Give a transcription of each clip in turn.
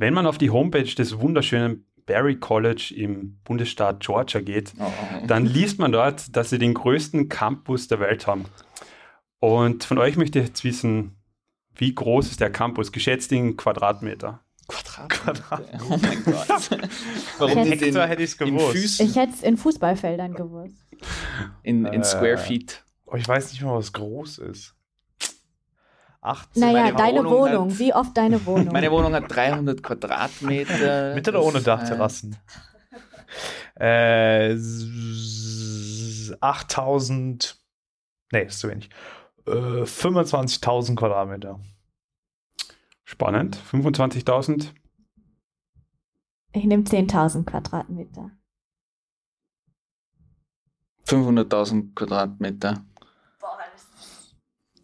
Wenn man auf die Homepage des wunderschönen Barry College im Bundesstaat Georgia geht, Oh, oh. dann liest man dort, dass sie den größten Campus der Welt haben. Und von euch möchte ich jetzt wissen, wie groß ist der Campus, geschätzt in Quadratmeter? Quadratmeter. Oh mein Gott. Warum in, hätte ich's in gewusst. Ich hätte es in Fußballfeldern gewusst. In, in Äh, Square Feet. Oh, ich weiß nicht mal, was groß ist. 18. Naja, meine deine Wohnung Wohnung. hat- Wie oft deine Wohnung? Meine Wohnung hat 300 Quadratmeter. Mit oder ohne Dachterrassen? Äh, s- 8000. Nee, ist zu wenig. Äh, 25.000 Quadratmeter. Spannend. 25.000? Ich nehme 10.000 Quadratmeter. Äh, 500.000 Quadratmeter.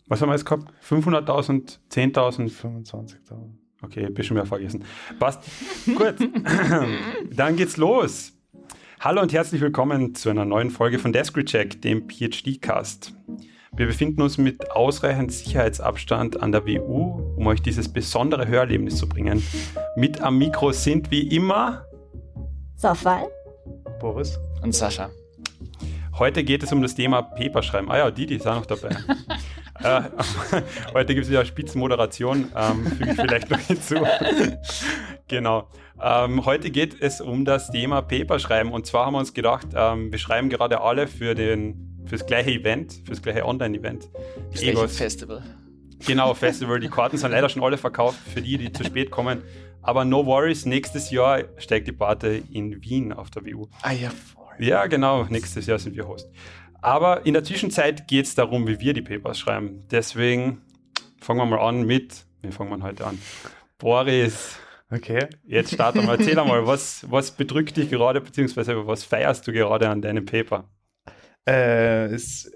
Was haben wir jetzt gehabt? 500.000, 10.000? 25.000. Okay, ein bisschen mehr vergessen. Passt. Gut. Dann geht's los. Hallo und herzlich willkommen zu einer neuen Folge von Descry Check, dem PhD-Cast. Wir befinden uns mit ausreichend Sicherheitsabstand an der WU, um euch dieses besondere Hörerlebnis zu bringen. Mit am Mikro sind wie immer. Sofal? Boris? Und Sascha. Heute geht es um das Thema Paperschreiben. Ah ja, Didi ist auch noch dabei. äh, heute gibt es wieder Spitzenmoderation, ähm, füge ich vielleicht noch hinzu. genau. Ähm, heute geht es um das Thema Paperschreiben. Und zwar haben wir uns gedacht, ähm, wir schreiben gerade alle für den fürs gleiche Event, fürs gleiche Online-Event. Das Die gleiche Egos. Festival. Genau, Festival. Die Karten sind leider schon alle verkauft für die, die zu spät kommen. Aber no worries, nächstes Jahr steigt die Party in Wien auf der WU. Ah ja, voll. Ja, genau. Nächstes Jahr sind wir Host. Aber in der Zwischenzeit geht es darum, wie wir die Papers schreiben. Deswegen fangen wir mal an mit, wie fangen wir heute an? Boris, Okay. jetzt starten wir. Erzähl einmal, was, was bedrückt dich gerade, beziehungsweise was feierst du gerade an deinem Paper? Äh, es,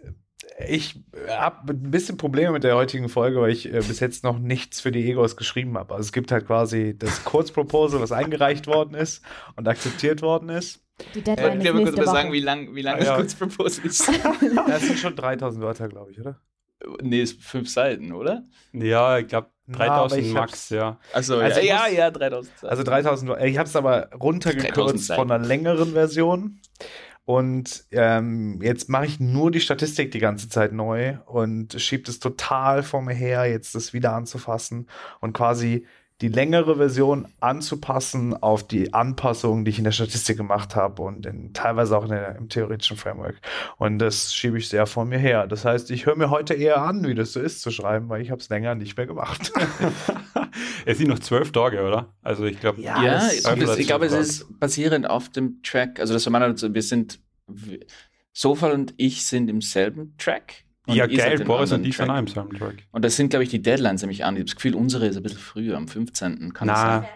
ich habe ein bisschen Probleme mit der heutigen Folge, weil ich äh, bis jetzt noch nichts für die Egos geschrieben habe. Also es gibt halt quasi das Kurzproposal, was eingereicht worden ist und akzeptiert worden ist. Die Äh, Deadline wir ist mal kurz nächste mal Woche. sagen, wie lang, wie lang Ah, das ja. Kurzproposal ist. Das sind schon 3000 Wörter, glaube ich, oder? nee, ist fünf Seiten, oder? Ja, ich glaube Na, aber 3000 ich Max, ja. Also, Also ja, muss- ja, 3000 Seiten. Also 3000 Wörter. Ich habe es aber 3000 runtergekürzt von einer längeren Version. Und ähm, jetzt mache ich nur die Statistik die ganze Zeit neu und schiebe es total vor mir her, jetzt das wieder anzufassen und quasi die längere Version anzupassen auf die Anpassungen, die ich in der Statistik gemacht habe und in, teilweise auch in der, im theoretischen Framework. Und das schiebe ich sehr vor mir her. Das heißt, ich höre mir heute eher an, wie das so ist zu schreiben, weil ich habe es länger nicht mehr gemacht. es sind noch zwölf Tage, oder? Also ich glaube, Ja, ja, das- ich, glaube, es ist basierend auf dem Track. Also, das war meiner, wir sind, Sofal und ich sind im selben Track. Und ja geil, Boris und die sind auch im selben Track. Und das sind, glaube ich, die Deadlines nämlich an. Ich habe das Gefühl, unsere ist ein bisschen früher, am 15. Kann Na, sein?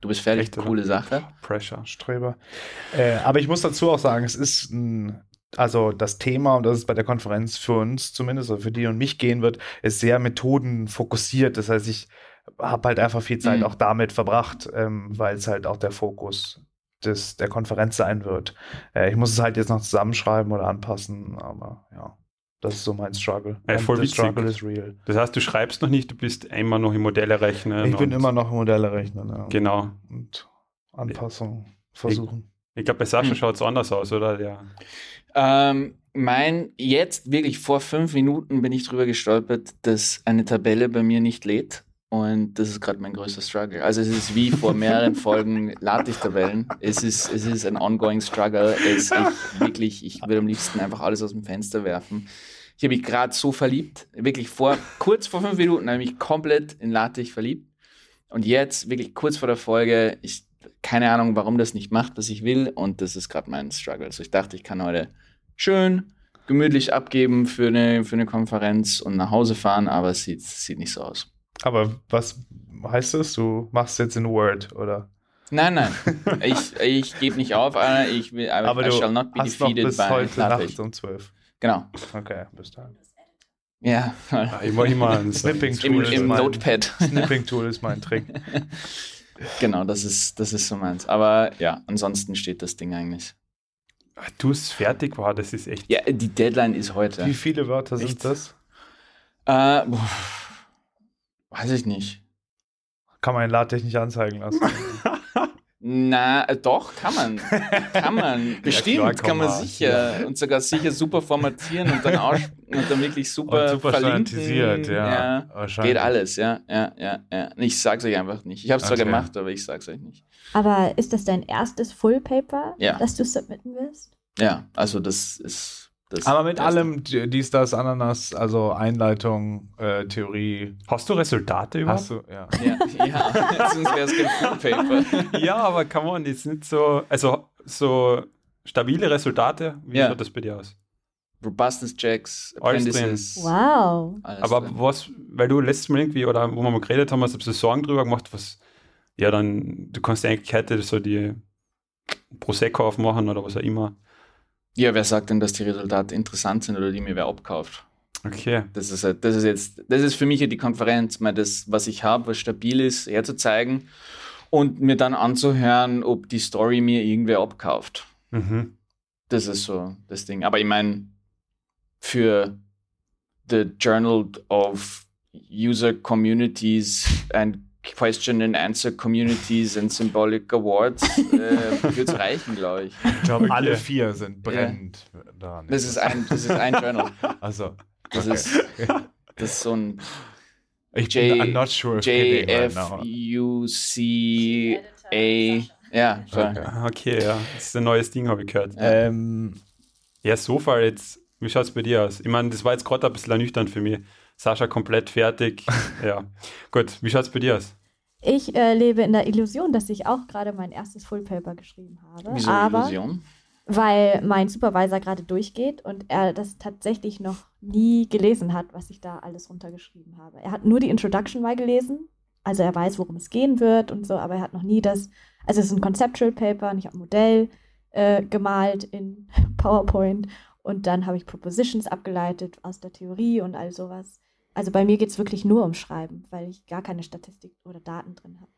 Du bist fertig, Echt, coole Sache. Pressure. Streber. Äh, aber ich muss dazu auch sagen, es ist ein, also das Thema, und das ist bei der Konferenz für uns zumindest, oder für die und mich gehen wird, ist sehr methodenfokussiert. Das heißt, ich habe halt einfach viel Zeit Mhm. auch damit verbracht, ähm, weil es halt auch der Fokus des, der Konferenz sein wird. Äh, ich muss es halt jetzt noch zusammenschreiben oder anpassen, aber ja, das ist so mein Struggle. Ja, voll the witzig. struggle is real. Das heißt, du schreibst noch nicht, du bist immer noch im Modelle rechnen. Ich bin immer noch im Modelle rechnen ja. Genau. und Anpassungen versuchen. Ich glaube, bei Sascha Hm. schaut es anders aus, oder? Der, Ähm, mein, jetzt wirklich vor fünf Minuten bin ich drüber gestolpert, dass eine Tabelle bei mir nicht lädt. Und das ist gerade mein größter Struggle. Also es ist wie vor mehreren Folgen LaTeX-Tabellen. Es ist, es ist ein ongoing Struggle. Es, ich, wirklich, ich würde am liebsten einfach alles aus dem Fenster werfen. Ich habe mich gerade so verliebt. Wirklich vor, kurz vor fünf Minuten habe ich mich komplett in LaTeX verliebt. Und jetzt, wirklich kurz vor der Folge, ich keine Ahnung, warum das nicht macht, was ich will. Und das ist gerade mein Struggle. Also ich dachte, ich kann heute schön gemütlich abgeben für eine, für eine Konferenz und nach Hause fahren, aber es sieht, sieht nicht so aus. Aber was heißt das? Du machst jetzt in Word, oder? Nein, nein. ich ich gebe nicht auf, Alter. ich will, Aber I du shall not be hast noch defeated bis by heute. Nacht um 12. Genau. Okay, bis dann. Ja, Ah, ich mache immer ein Snipping im, Tool ist im mein- Notepad. Snipping Tool ist mein Trick. genau, das ist, das ist so meins. Aber ja, ansonsten steht das Ding eigentlich. Du es fertig war, das ist echt. Ja, die Deadline ist heute. Wie viele Wörter sind Echt? das? Äh, boah, weiß ich nicht. Kann man in LaTeX nicht anzeigen lassen. Na, äh, doch, kann man. Kann man. Bestimmt, klar, kann man sicher. Und sogar sicher super formatieren und dann, aus, und dann wirklich super, Und super verlinken. ja. Wahrscheinlich. Geht alles, ja, ja, ja, ja. Ich sag's euch einfach nicht. Ich habe es zwar Okay. gemacht, aber ich sag's euch nicht. Aber ist das dein erstes Full Paper, Ja. das du submitten wirst? Ja, also das ist das. Aber mit allem dies, das, Ananas, also Einleitung, äh, Theorie, Hast du Resultate überhaupt? hast du, ja. Ja, ja. sonst wäre es kein Full Paper. ja, aber come on, die sind so, also so stabile Resultate. Wie Ja. schaut das bei dir aus? Robustness Checks, Alles Apprentices. Wow. alles Aber drin. was, weil du letztes Mal irgendwie, oder wo wir mal geredet haben, hast du so Sorgen drüber gemacht, was, ja, dann, du kannst eigentlich heute so die Prosecco aufmachen oder was auch immer. Ja, wer sagt denn, dass die Resultate interessant sind oder die mir wer abkauft? Okay. Das ist, halt- das ist jetzt, das ist für mich ja die Konferenz, mal das, was ich habe, was stabil ist, herzuzeigen und mir dann anzuhören, ob die Story mir irgendwer abkauft. Mhm. Das ist so das Ding. Aber ich meine, für the Journal of User Communities and Question and Answer Communities and Symbolic Awards äh, wird es reichen, glaube ich. Ich glaube, Okay. alle vier sind brennend daran. Das ist ein, das ist ein Journal. Also, Das, okay. ist, das ist so ein ich J- bin I'm not sure if kidding right now. JFUCA. Ja. Okay. Ah, Okay, ja. Das ist ein neues Ding, habe ich gehört. Ähm, Ja, so far jetzt, wie schaut es bei dir aus? Ich meine, das war jetzt gerade ein bisschen ernüchternd für mich. Sascha komplett fertig. ja. Gut, wie schaut es bei dir aus? Ich äh, lebe in der Illusion, dass ich auch gerade mein erstes Full Paper geschrieben habe. Wieso aber Illusion? weil mein Supervisor gerade durchgeht und er das tatsächlich noch nie gelesen hat, was ich da alles runtergeschrieben habe. Er hat nur die Introduction mal gelesen, also er weiß, worum es gehen wird und so, aber er hat noch nie das, also es ist ein Conceptual Paper und ich habe ein Modell äh, gemalt in PowerPoint und dann habe ich Propositions abgeleitet aus der Theorie und all sowas. Also bei mir geht es wirklich nur um Schreiben, weil ich gar keine Statistik oder Daten drin habe.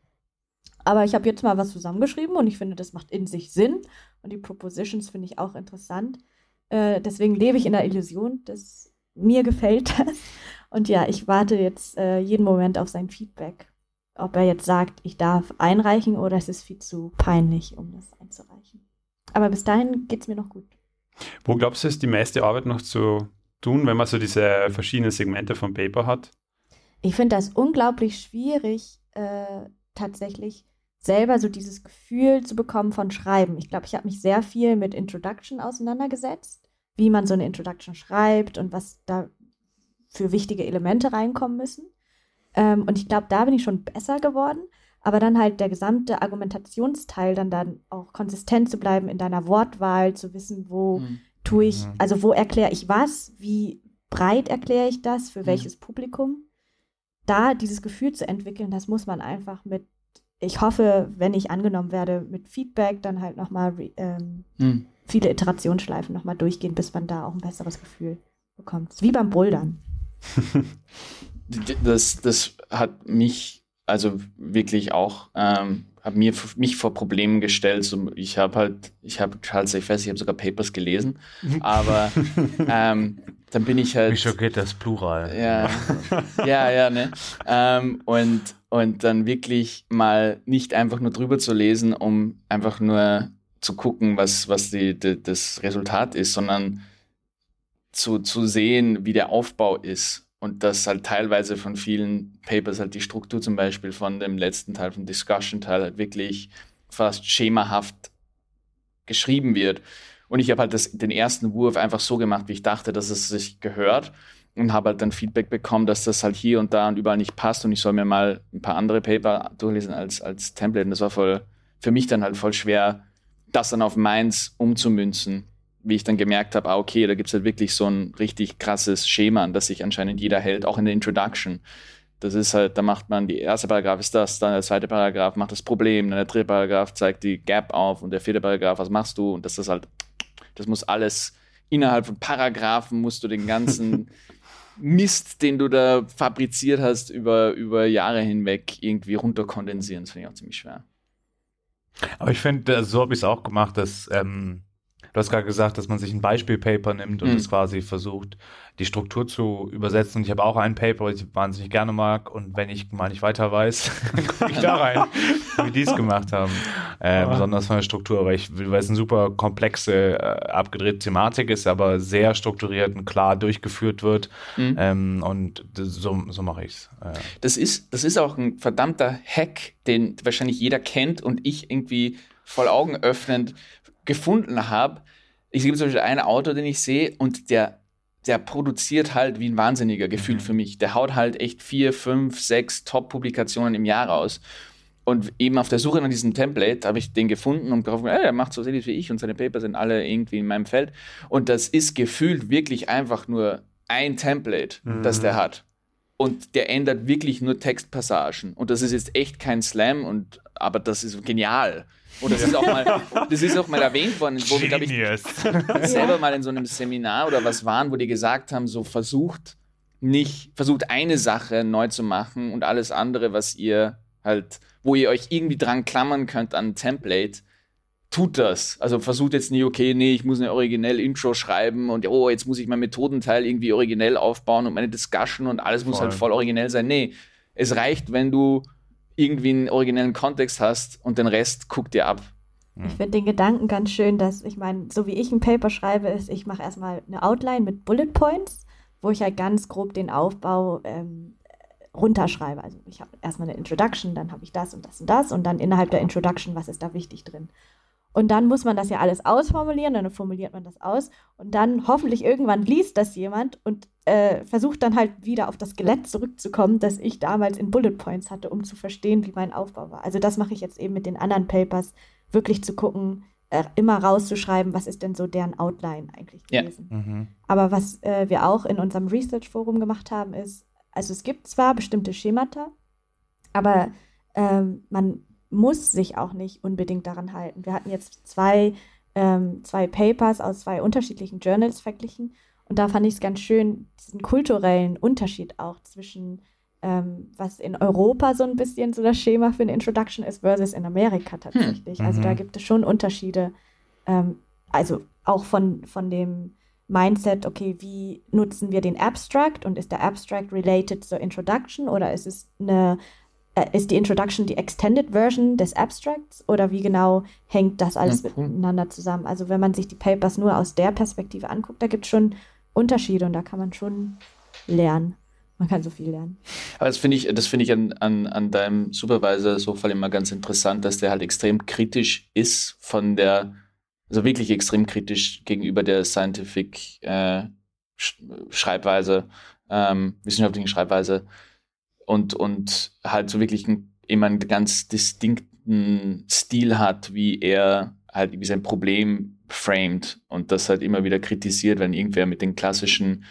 Aber ich habe jetzt mal was zusammengeschrieben und ich finde, das macht in sich Sinn. Und die Propositions finde ich auch interessant. Äh, deswegen lebe ich in der Illusion, dass mir gefällt das. Und ja, ich warte jetzt äh, jeden Moment auf sein Feedback. Ob er jetzt sagt, ich darf einreichen oder es ist viel zu peinlich, um das einzureichen. Aber bis dahin geht es mir noch gut. Wo glaubst du, ist die meiste Arbeit noch zu tun, wenn man so diese verschiedenen Segmente vom Paper hat? Ich finde das unglaublich schwierig, äh, tatsächlich selber so dieses Gefühl zu bekommen von Schreiben. Ich glaube, ich habe mich sehr viel mit Introduction auseinandergesetzt, wie man so eine Introduction schreibt und was da für wichtige Elemente reinkommen müssen. Ähm, und ich glaube, da bin ich schon besser geworden. Aber dann halt der gesamte Argumentationsteil, dann dann auch konsistent zu bleiben in deiner Wortwahl, zu wissen, wo Hm. Tue ich, Mhm. also wo erkläre ich was, wie breit erkläre ich das, für Mhm. welches Publikum. Da dieses Gefühl zu entwickeln, das muss man einfach mit, ich hoffe, wenn ich angenommen werde, mit Feedback dann halt nochmal ähm, Hm. viele Iterationsschleifen nochmal durchgehen, bis man da auch ein besseres Gefühl bekommt. Wie beim Bouldern. Das, das hat mich also wirklich auch, ähm, hat mir mich vor Problemen gestellt. So, ich habe halt, ich habe halt, ich weiß, ich habe sogar Papers gelesen, aber ähm, dann bin ich halt. Wie schockiert das Plural? Ja, ja, ja, ne? Ähm, und, und dann wirklich mal nicht einfach nur drüber zu lesen, um einfach nur zu gucken, was, was die, die, das Resultat ist, sondern zu, zu sehen, wie der Aufbau ist. Und dass halt teilweise von vielen Papers halt die Struktur zum Beispiel von dem letzten Teil, vom Discussion-Teil halt wirklich fast schemahaft geschrieben wird. Und ich habe halt das, den ersten Wurf einfach so gemacht, wie ich dachte, dass es sich gehört. Und habe halt dann Feedback bekommen, dass das halt hier und da und überall nicht passt. Und ich soll mir mal ein paar andere Paper durchlesen als, als Template. Und das war voll, für mich dann halt voll schwer, das dann auf meins umzumünzen. Wie ich dann gemerkt habe, ah, okay, da gibt es halt wirklich so ein richtig krasses Schema, an das sich anscheinend jeder hält, auch in der Introduction. Das ist halt, da macht man, die erste Paragraph ist das, dann der zweite Paragraph macht das Problem, dann der dritte Paragraph zeigt die Gap auf und der vierte Paragraph, was machst du? Und das ist halt, das muss alles innerhalb von Paragraphen musst du den ganzen Mist, den du da fabriziert hast, über, über Jahre hinweg irgendwie runterkondensieren. Das finde ich auch ziemlich schwer. Aber ich finde, so habe ich es auch gemacht, dass ähm, Du hast gerade gesagt, dass man sich ein Beispielpaper nimmt und Mhm. es quasi versucht, die Struktur zu übersetzen. Und ich habe auch ein Paper, das ich wahnsinnig gerne mag. Und wenn ich mal nicht weiter weiß, gucke ich da rein, wie die es gemacht haben. Äh, Ah. besonders von der Struktur, weil, ich, weil es eine super komplexe, äh, abgedrehte Thematik ist, aber sehr strukturiert und klar durchgeführt wird. Mhm. Ähm, und das, so, so mache ich es. Äh, Das ist, das ist auch ein verdammter Hack, den wahrscheinlich jeder kennt und ich irgendwie voll Augen öffnend gefunden habe. Ich sehe zum Beispiel einen Autor, den ich sehe und der, der produziert halt wie ein Wahnsinniger gefühlt für mich. Der haut halt echt vier, fünf, sechs Top-Publikationen im Jahr raus. Und eben auf der Suche nach diesem Template habe ich den gefunden und gehofft, ey, er macht so ähnlich wie ich und seine Paper sind alle irgendwie in meinem Feld. Und das ist gefühlt wirklich einfach nur ein Template, das der hat und der ändert wirklich nur Textpassagen. Und das ist jetzt echt kein Slam, und, aber das ist genial. Und das ist auch mal, das ist auch mal erwähnt worden, wo wir, glaube ich, selber mal in so einem Seminar oder was waren, wo die gesagt haben, so versucht nicht, versucht eine Sache neu zu machen und alles andere, was ihr halt, wo ihr euch irgendwie dran klammern könnt an ein Template, tut das. Also versucht jetzt nie, okay, nee, ich muss eine originell Intro schreiben und oh, jetzt muss ich mein Methodenteil irgendwie originell aufbauen und meine Discussion und alles muss Voll. halt voll originell sein. Nee, es reicht, wenn du irgendwie einen originellen Kontext hast und den Rest guckt dir ab. Ich finde den Gedanken ganz schön, dass ich meine, so wie ich ein Paper schreibe, ist, ich mache erstmal eine Outline mit Bullet Points, wo ich halt ganz grob den Aufbau ähm, runterschreibe. Also ich habe erstmal eine Introduction, dann habe ich das und das und das und dann innerhalb der Introduction, was ist da wichtig drin. Und dann muss man das ja alles ausformulieren, dann formuliert man das aus und dann hoffentlich irgendwann liest das jemand und äh, versucht dann halt wieder auf das Skelett zurückzukommen, das ich damals in Bullet Points hatte, um zu verstehen, wie mein Aufbau war. Also das mache ich jetzt eben mit den anderen Papers, wirklich zu gucken, äh, immer rauszuschreiben, was ist denn so deren Outline eigentlich Ja. gewesen. Mhm. Aber was äh, wir auch in unserem Research-Forum gemacht haben, ist, also es gibt zwar bestimmte Schemata, aber ähm, man muss sich auch nicht unbedingt daran halten. Wir hatten jetzt zwei, ähm, zwei Papers aus zwei unterschiedlichen Journals verglichen und da fand ich es ganz schön, diesen kulturellen Unterschied auch zwischen, ähm, was in Europa so ein bisschen so das Schema für eine Introduction ist, versus in Amerika tatsächlich. Also da Mhm. gibt es schon Unterschiede, ähm, also auch von, von dem Mindset, okay, wie nutzen wir den Abstract und ist der Abstract related zur Introduction oder ist es eine, äh, ist die Introduction die Extended Version des Abstracts oder wie genau hängt das alles Ja, cool. miteinander zusammen? Also wenn man sich die Papers nur aus der Perspektive anguckt, da gibt es schon Unterschiede und da kann man schon lernen. Man kann so viel lernen. Aber das finde ich, das finde ich an, an, an deinem Supervisor so Fall immer ganz interessant, dass der halt extrem kritisch ist von der, also wirklich extrem kritisch gegenüber der Scientific äh, Sch Schreibweise, ähm, wissenschaftlichen Schreibweise und, und halt so wirklich ein, immer einen ganz distinkten Stil hat, wie er halt wie sein Problem framed und das halt immer wieder kritisiert, wenn irgendwer mit den klassischen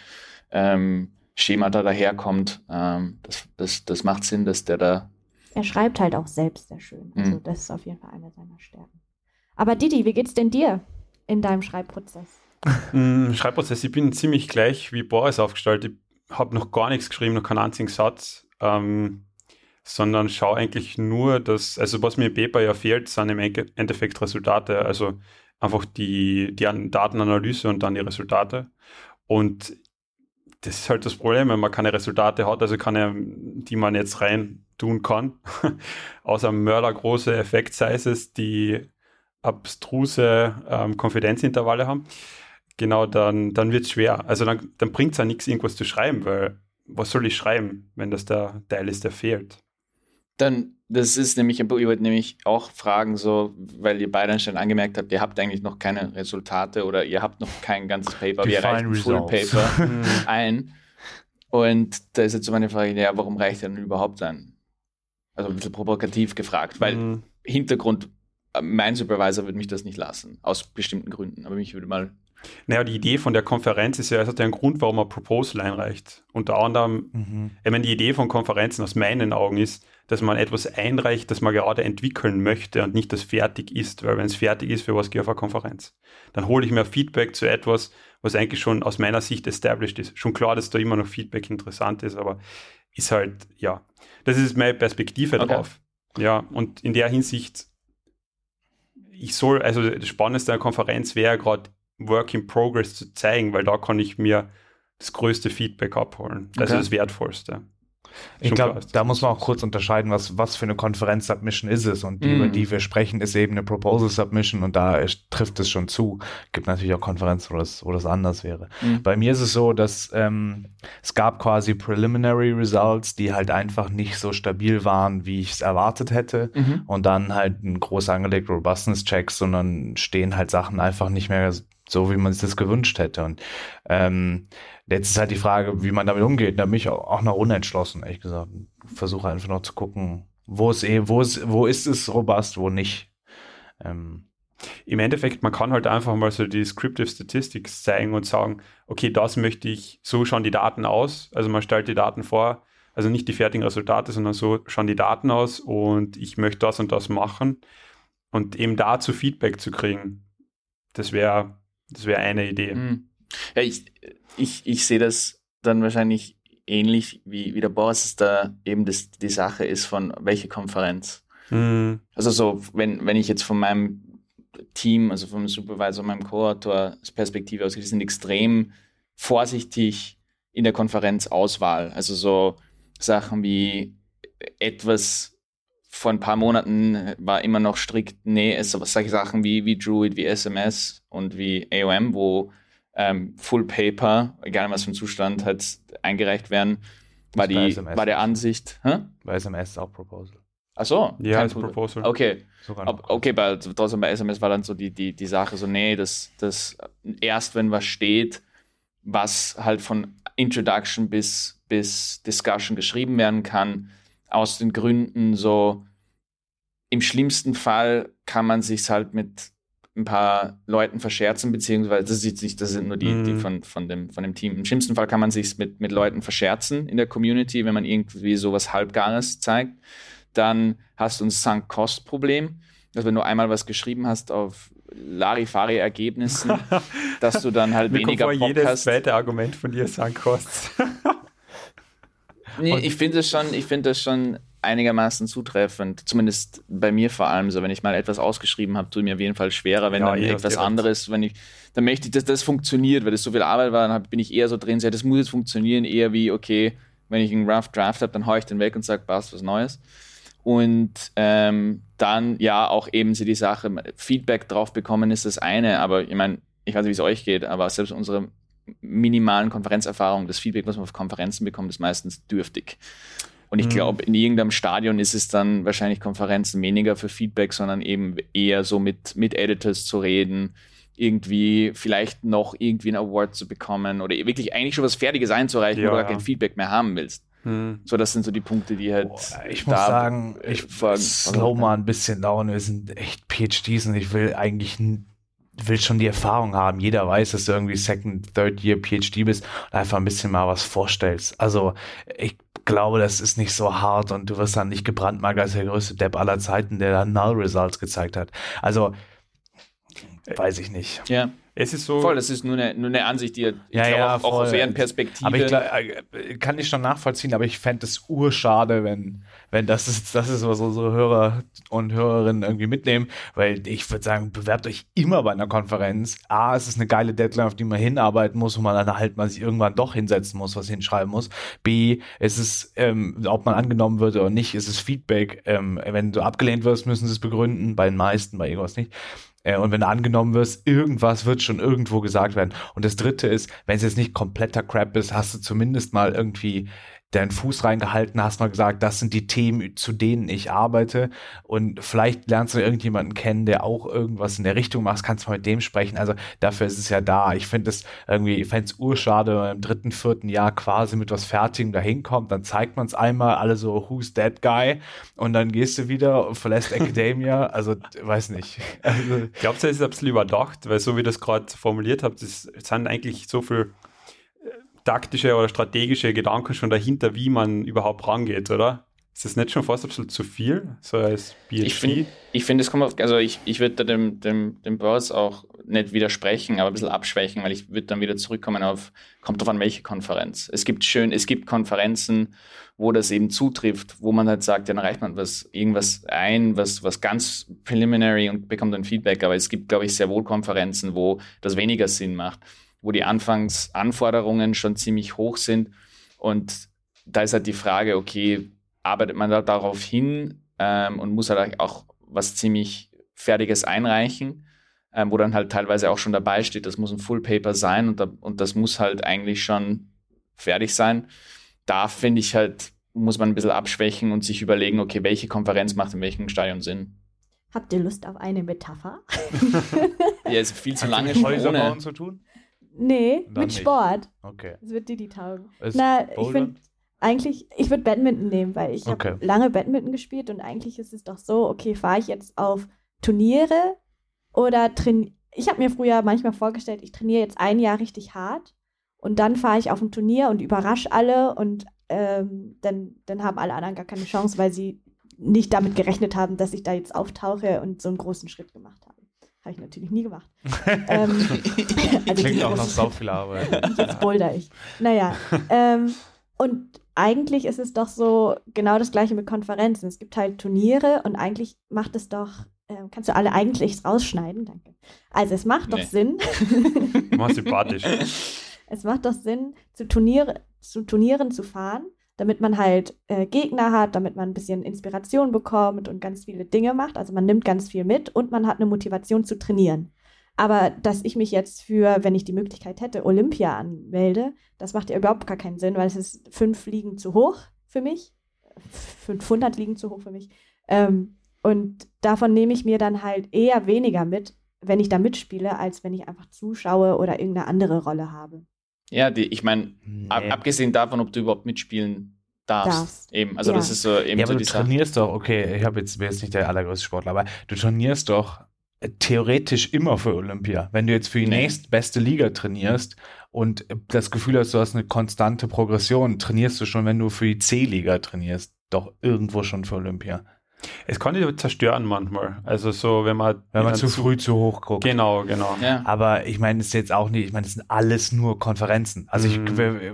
ähm, Schemata daherkommt. Ähm, das, das, das macht Sinn, dass der da. Er schreibt halt auch selbst sehr schön. Also Mhm. das ist auf jeden Fall eine seiner Stärken. Aber Didi, wie geht's denn dir in deinem Schreibprozess? Mm, Schreibprozess, ich bin ziemlich gleich wie Boris aufgestellt. Ich habe noch gar nichts geschrieben, noch keinen einzigen Satz, ähm, sondern schaue eigentlich nur, dass, also was mir im Paper ja fehlt, sind im Endeffekt Resultate, also einfach die, die An- Datenanalyse und dann die Resultate. Und das ist halt das Problem, wenn man keine Resultate hat, also keine, die man jetzt rein tun kann, außer mördergroße Effekt-Sizes, die abstruse ähm, Konfidenzintervalle haben, genau, dann, dann wird es schwer. Also dann, dann bringt es ja nichts, irgendwas zu schreiben, weil was soll ich schreiben, wenn das der Teil ist, der fehlt? Dann, das ist nämlich, ich wollte nämlich auch fragen, so, weil ihr beide schon angemerkt habt, ihr habt eigentlich noch keine Resultate oder ihr habt noch kein ganzes Paper, wir reichen ein Full. Paper ein. Und da ist jetzt so meine Frage, ja, warum reicht er denn überhaupt ein? Also ein bisschen provokativ gefragt, weil Mm, Hintergrund, äh, mein Supervisor würde mich das nicht lassen, aus bestimmten Gründen. Aber mich würde mal. Naja, die Idee von der Konferenz ist ja, es hat ja einen Grund, warum man Proposal einreicht. Unter anderem, Mhm. ich meine, die Idee von Konferenzen aus meinen Augen ist, dass man etwas einreicht, das man gerade entwickeln möchte und nicht das fertig ist, weil wenn es fertig ist, für was gehe ich auf eine Konferenz? Dann hole ich mir Feedback zu etwas, was eigentlich schon aus meiner Sicht established ist. Schon klar, dass da immer noch Feedback interessant ist, aber ist halt, ja, das ist meine Perspektive Okay. drauf. Ja, und in der Hinsicht, ich soll, also das Spannendste an der Konferenz wäre gerade Work in Progress zu zeigen, weil da kann ich mir das größte Feedback abholen. Also Okay. das Wertvollste. Ich glaube, da muss man auch kurz unterscheiden, was, was für eine Konferenz-Submission ist es. Und die, Mhm. über die wir sprechen, ist eben eine Proposal-Submission und da ist, trifft es schon zu. Gibt natürlich auch Konferenzen, wo das, wo das anders wäre. Mhm. Bei mir ist es so, dass ähm, es gab quasi Preliminary Results, die halt einfach nicht so stabil waren, wie ich es erwartet hätte. Mhm. Und dann halt ein groß angelegter Robustness-Check, sondern stehen halt Sachen einfach nicht mehr so, wie man sich das gewünscht hätte. Und ähm, jetzt ist halt die Frage, wie man damit umgeht. Da bin ich auch noch unentschlossen, ehrlich gesagt. Versuche einfach noch zu gucken, wo ist eh, wo ist, wo ist es robust, wo nicht. Ähm, Im Endeffekt, man kann halt einfach mal so die Descriptive Statistics zeigen und sagen, okay, das möchte ich, so schauen die Daten aus. Also man stellt die Daten vor, also nicht die fertigen Resultate, sondern so schauen die Daten aus und ich möchte das und das machen. Und eben dazu Feedback zu kriegen, das wäre das wäre eine Idee. Mhm. Ja, ich, ich, ich sehe das dann wahrscheinlich ähnlich wie, wie der Boris, dass da eben das, die Sache ist von welche Konferenz. Mhm. Also so, wenn, wenn ich jetzt von meinem Team, also vom Supervisor, meinem Co-Autor Perspektive ausgehe, die sind extrem vorsichtig in der Konferenzauswahl. Also so Sachen wie etwas vor ein paar Monaten war immer noch strikt, nee, es solche Sachen wie, wie Druid, wie SMS und wie AOM, wo ähm, Full Paper, egal in was für ein Zustand, halt eingereicht werden, war, die, SMS war der. Ansicht. Hä? bei SMS ist auch Proposal. Ach so. Ja, als. Proposal. Okay. Ob, okay, bei, trotzdem bei SMS war dann so die, die, die Sache so, nee, das, das erst wenn was steht, was halt von Introduction bis, bis Discussion geschrieben werden kann, aus den Gründen so, im schlimmsten Fall kann man sich halt mit ein paar Leuten verscherzen, beziehungsweise das ist jetzt nicht, das sind nur die, die Mhm. von, von, dem, von dem Team. Im schlimmsten Fall kann man sich mit, mit Leuten verscherzen in der Community, wenn man irgendwie sowas Halbgares zeigt. Dann hast du ein Sunk-Cost-Problem. Also wenn du einmal was geschrieben hast auf Larifari-Ergebnissen, dass du dann halt Mir kommt weniger vor, Bock jedes hast. zweite Argument von dir kostet. Nee, ich finde das schon, ich finde das schon einigermaßen zutreffend. Zumindest bei mir vor allem. So, wenn ich mal etwas ausgeschrieben habe, tut mir auf jeden Fall schwerer, wenn Ja, dann eh, etwas anderes, wenn ich, dann möchte ich, dass das funktioniert, weil das so viel Arbeit war, dann bin ich eher so drin, so, das muss jetzt funktionieren, eher wie, okay, wenn ich einen Rough Draft habe, dann haue ich den weg und sage, passt was Neues. Und ähm, dann ja auch eben so die Sache, Feedback drauf bekommen ist das eine, aber ich meine, ich weiß nicht, wie es euch geht, aber selbst unsere minimalen Konferenzerfahrungen, das Feedback, was man auf Konferenzen bekommt, ist meistens dürftig. Und ich Mhm. glaube, in irgendeinem Stadion ist es dann wahrscheinlich Konferenzen weniger für Feedback, sondern eben eher so mit, mit Editors zu reden, irgendwie vielleicht noch irgendwie einen Award zu bekommen oder wirklich eigentlich schon was Fertiges einzureichen, Ja, wo du gar kein Feedback mehr haben willst. Hm. So, das sind so die Punkte, die halt. Boah, ich muss sagen, ich slow mal ein bisschen down. Wir sind echt PhDs und ich will eigentlich will schon die Erfahrung haben. Jeder weiß, dass du irgendwie Second, Third Year PhD bist und einfach ein bisschen mal was vorstellst. Also ich glaube, das ist nicht so hart und du wirst dann nicht gebrandmarkt als der größte Depp aller Zeiten, der dann Null Results gezeigt hat. Also weiß ich nicht. Ja, Es ist so. voll, das ist nur eine, nur eine Ansicht, die ich Ja, glaub, ja, auch, auch aus deren Perspektive. Aber ich glaub, äh, kann ich schon nachvollziehen, aber ich fände es urschade, wenn, wenn das ist, das ist, was unsere Hörer und Hörerinnen irgendwie mitnehmen, weil ich würde sagen, bewerbt euch immer bei einer Konferenz. A, es ist eine geile Deadline, auf die man hinarbeiten muss, wo man dann halt mal sich irgendwann doch hinsetzen muss, was hinschreiben muss. B, es ist, ähm, ob man angenommen wird oder nicht, es ist Feedback. Ähm, wenn du abgelehnt wirst, müssen sie es begründen, bei den meisten, bei irgendwas nicht. Äh, Und wenn du angenommen wirst, irgendwas wird schon irgendwo gesagt werden. Und das dritte ist, wenn es jetzt nicht kompletter Crap ist, hast du zumindest mal irgendwie deinen Fuß reingehalten, hast mal gesagt, das sind die Themen, zu denen ich arbeite. Und vielleicht lernst du irgendjemanden kennen, der auch irgendwas in der Richtung macht, kannst mal mit dem sprechen. Also dafür ist es ja da. Ich finde es irgendwie, ich fände es urschade, wenn man im dritten, vierten Jahr quasi mit was Fertigem da hinkommt, dann zeigt man es einmal, alle so, who's that guy? Und dann gehst du wieder und verlässt Academia. Also, weiß nicht. Also, Glaubst du, es ist ein bisschen überdacht? Weil so wie das gerade formuliert habt, es sind eigentlich so viel äh, taktische oder strategische Gedanken schon dahinter, wie man überhaupt rangeht, oder? Ist das nicht schon fast ein bisschen zu viel, so als PhD? Ich finde, ich find, es kommt auf, also ich, ich würde dem, dem, dem Boss auch nicht widersprechen, aber ein bisschen abschwächen, weil ich würde dann wieder zurückkommen auf, kommt drauf an welche Konferenz. Es gibt schön, es gibt Konferenzen, wo das eben zutrifft, wo man halt sagt, ja, dann reicht man was, irgendwas ein, was, was ganz preliminary und bekommt dann Feedback. Aber es gibt, glaube ich, sehr wohl Konferenzen, wo das weniger Sinn macht, wo die Anfangsanforderungen schon ziemlich hoch sind. Und da ist halt die Frage, okay, arbeitet man da darauf hin ähm, und muss halt auch was ziemlich Fertiges einreichen, ähm, wo dann halt teilweise auch schon dabei steht, das muss ein Full Paper sein und, da, und das muss halt eigentlich schon fertig sein. Da finde ich halt, muss man ein bisschen abschwächen und sich überlegen, okay, welche Konferenz macht in welchem Stadion Sinn. Habt ihr Lust auf eine Metapher? ja, ist viel zu lange schon ohne. bauen zu tun? Nee, Dann mit nicht. Sport. Okay. Das wird dir die taugen. Ist Na, ich Bouldern? finde eigentlich, ich würde Badminton nehmen, weil ich Okay. habe lange Badminton gespielt und eigentlich ist es doch so, okay, fahre ich jetzt auf Turniere oder trainiere. Ich habe mir früher manchmal vorgestellt, ich trainiere jetzt ein Jahr richtig hart und dann fahre ich auf ein Turnier und überrasche alle und ähm, dann, dann haben alle anderen gar keine Chance, weil sie nicht damit gerechnet haben, dass ich da jetzt auftauche und so einen großen Schritt gemacht habe. Habe ich natürlich nie gemacht. ähm, also Klingt auch großen sau viel Arbeit. Jetzt boulder ich. Naja. ähm, und eigentlich ist es doch so genau das gleiche mit Konferenzen. Es gibt halt Turniere und eigentlich macht es doch, ähm, kannst du alle eigentlich rausschneiden? Danke. Also es macht doch Nee. Sinn. Mach sympathisch. es macht doch Sinn, zu, Turniere, zu Turnieren zu fahren, damit man halt äh, Gegner hat, damit man ein bisschen Inspiration bekommt und ganz viele Dinge macht. Also man nimmt ganz viel mit und man hat eine Motivation zu trainieren. Aber dass ich mich jetzt für, wenn ich die Möglichkeit hätte, Olympia anmelde, das macht ja überhaupt gar keinen Sinn, weil es ist fünf Liegen zu hoch für mich. 500 Liegen zu hoch für mich. Ähm, und davon nehme ich mir dann halt eher weniger mit, wenn ich da mitspiele, als wenn ich einfach zuschaue oder irgendeine andere Rolle habe. Ja, die, ich meine, Nee. ab, abgesehen davon, ob du überhaupt mitspielen darfst. Darfst. Eben, also Ja. das ist so eben Ja, so aber die du Sache. trainierst doch, okay, ich habe jetzt, bin jetzt nicht der allergrößte Sportler, aber du trainierst doch äh, theoretisch immer für Olympia. Wenn du jetzt für die Nee. nächstbeste Liga trainierst und äh, das Gefühl hast, du hast eine konstante Progression, trainierst du schon, wenn du für die C-Liga trainierst, doch irgendwo schon für Olympia. Es kann dich zerstören manchmal. Also so, wenn man Wenn man zu früh zu hoch guckt. Genau, genau. Ja. Aber ich meine, es ist jetzt auch nicht, ich meine, es sind alles nur Konferenzen. Also ich Mhm. w-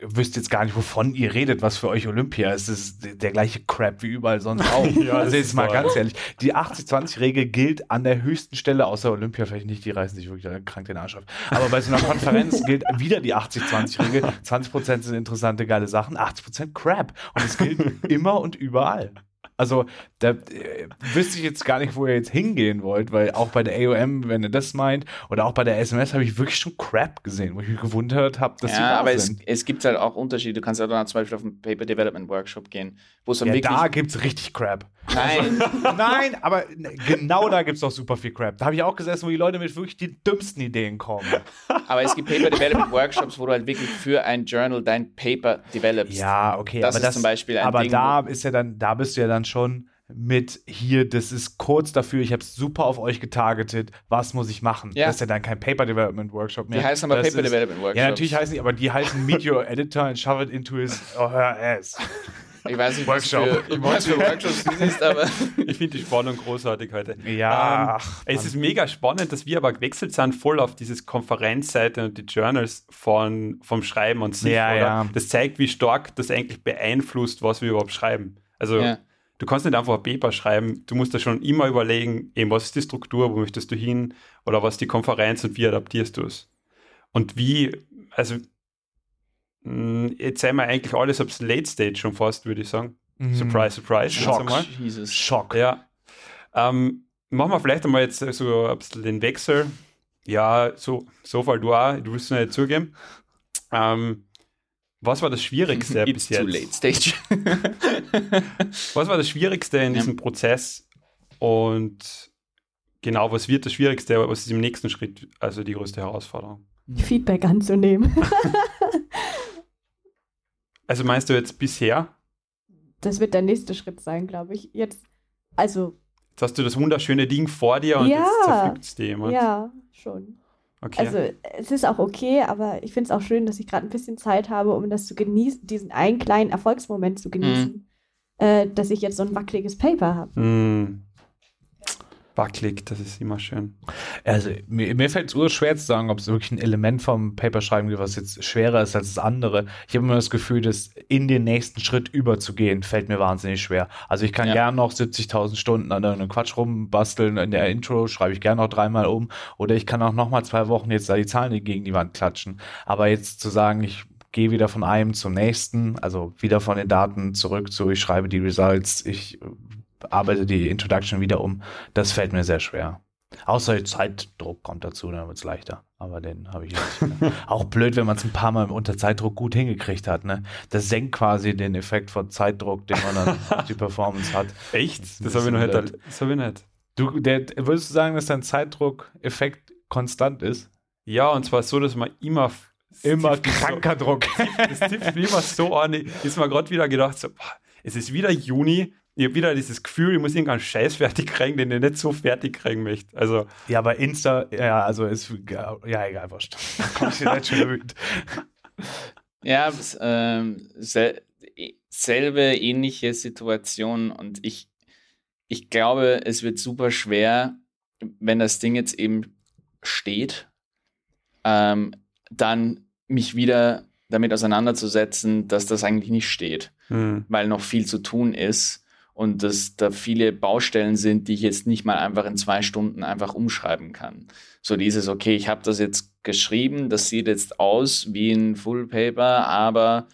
wüsste jetzt gar nicht, wovon ihr redet, was für euch Olympia ist. Es ist der gleiche Crap wie überall sonst auch. Ja, das also jetzt mal ganz ehrlich, die 80-20-Regel gilt an der höchsten Stelle, außer Olympia vielleicht nicht, die reißen sich wirklich krank den Arsch auf. Aber bei so einer Konferenz gilt wieder die 80-20-Regel. 20% sind interessante, geile Sachen, 80% Crap. Und es gilt immer und überall. Also, da äh, wüsste ich jetzt gar nicht, wo ihr jetzt hingehen wollt, weil auch bei der AOM, wenn ihr das meint, oder auch bei der SMS habe ich wirklich schon Crap gesehen, wo ich mich gewundert habe, dass sie ja, aber es, es gibt halt auch Unterschiede. Du kannst ja dann zum Beispiel auf einen Paper Development Workshop gehen, wo es dann Ja, wirklich. da gibt es richtig Crap. Nein, Nein, aber genau da gibt es doch super viel Crap. Da habe ich auch gesessen, wo die Leute mit wirklich die dümmsten Ideen kommen. aber es gibt Paper Development Workshops, wo du halt wirklich für ein Journal dein Paper developst. Ja, okay, Das aber ist das zum Beispiel ein aber Ding, da ist ja dann, da bist du ja dann schon mit hier, das ist kurz dafür, ich habe es super auf euch getargetet, was muss ich machen? Ja. Das ist ja dann kein Paper Development Workshop mehr. Die heißen aber Das Paper ist- Development Workshops. Ja, natürlich heißen die, aber die heißen Meet Your Editor and Shove It into his or her ass. Ich weiß nicht, was Workshop. für, was für Workshops du siehst, aber Ich finde die Spannung großartig heute. Ja, Ähm, ach, es ist mega spannend, dass wir aber gewechselt sind, voll auf dieses Konferenzseite und die Journals von, vom Schreiben an sich. Ja, oder? ja. Das zeigt, wie stark das eigentlich beeinflusst, was wir überhaupt schreiben. Also ja. Du kannst nicht einfach ein Paper schreiben, du musst da schon immer überlegen, eben was ist die Struktur, wo möchtest du hin oder was ist die Konferenz und wie adaptierst du es. Und wie, also mh, jetzt sind wir eigentlich alles ab Late Stage schon fast, würde ich sagen. Mhm. Surprise, surprise. Schock. Jesus. Schock. Ja. Ähm, machen wir vielleicht einmal jetzt so ein bisschen den Wechsel. Ja, so, so fall du auch, du willst es nicht zugeben. Ähm, was war das Schwierigste It's bis too jetzt? late stage. Was war das Schwierigste in Ja. diesem Prozess? Und genau, was wird das Schwierigste? Was ist im nächsten Schritt also die größte Herausforderung? Feedback anzunehmen. Also meinst du jetzt bisher? Das wird der nächste Schritt sein, glaube ich. Jetzt, also, Jetzt hast du das wunderschöne Ding vor dir und Ja. jetzt zerpflückt es dir jemand. ja, schon. Okay. Also, es ist auch okay, aber ich finde es auch schön, dass ich gerade ein bisschen Zeit habe, um das zu genießen, diesen einen kleinen Erfolgsmoment zu genießen. äh, dass ich jetzt so ein wackeliges Paper habe. Hm. Wackelig, das ist immer schön. Also mir, mir fällt es schwer zu sagen, ob es wirklich ein Element vom Paperschreiben gibt, was jetzt schwerer ist als das andere. Ich habe immer das Gefühl, dass in den nächsten Schritt überzugehen, fällt mir wahnsinnig schwer. Also ich kann Ja. gern noch 70.000 Stunden an irgendeinem Quatsch rumbasteln. In der Intro schreibe ich gern noch dreimal um. Oder ich kann auch noch mal zwei Wochen jetzt da die Zahlen gegen die Wand klatschen. Aber jetzt zu sagen, ich gehe wieder von einem zum nächsten, also wieder von den Daten zurück zu, ich schreibe die Results, ich arbeite die Introduction wieder um, das fällt mir sehr schwer. Außer Zeitdruck kommt dazu, dann wird es leichter. Aber den habe ich jetzt. Auch blöd, wenn man es ein paar Mal unter Zeitdruck gut hingekriegt hat. Ne? Das senkt quasi den Effekt von Zeitdruck, den man dann auf die Performance hat. Echt? Das Das, habe ich noch nicht. Das habe ich nicht. Du, der, würdest du sagen, dass dein Zeitdruck-Effekt konstant ist? Ja, und zwar so, dass man immer. Immer kranker Druck. So, das tippt mir immer so an. Ist mir gerade wieder gedacht, so, es ist wieder Juni. Ich habe wieder dieses Gefühl, ich muss irgendeinen Scheiß fertig kriegen, den ich nicht so fertig kriegen möchte. Also, Ja, aber Insta, ja, also ist, ja, egal, wütend. Ja, ähm, sel selbe ähnliche Situation und ich, ich glaube, es wird super schwer, wenn das Ding jetzt eben steht, ähm, dann mich wieder damit auseinanderzusetzen, dass das eigentlich nicht steht, hm. weil noch viel zu tun ist und dass da viele Baustellen sind, die ich jetzt nicht mal einfach in zwei Stunden einfach umschreiben kann. So dieses, okay, ich habe das jetzt geschrieben, das sieht jetzt aus wie ein Full Paper, aber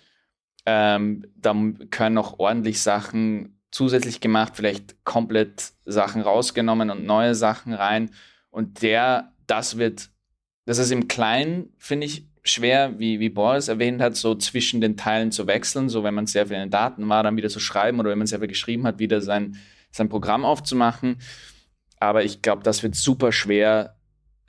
ähm, da können noch ordentlich Sachen zusätzlich gemacht, vielleicht komplett Sachen rausgenommen und neue Sachen rein. Und der, das wird, das ist im Kleinen, finde ich, schwer, wie, wie Boris erwähnt hat, so zwischen den Teilen zu wechseln, so wenn man sehr viel in den Daten war, dann wieder zu schreiben oder wenn man sehr viel geschrieben hat, wieder sein, sein Programm aufzumachen. Aber ich glaube, das wird super schwer,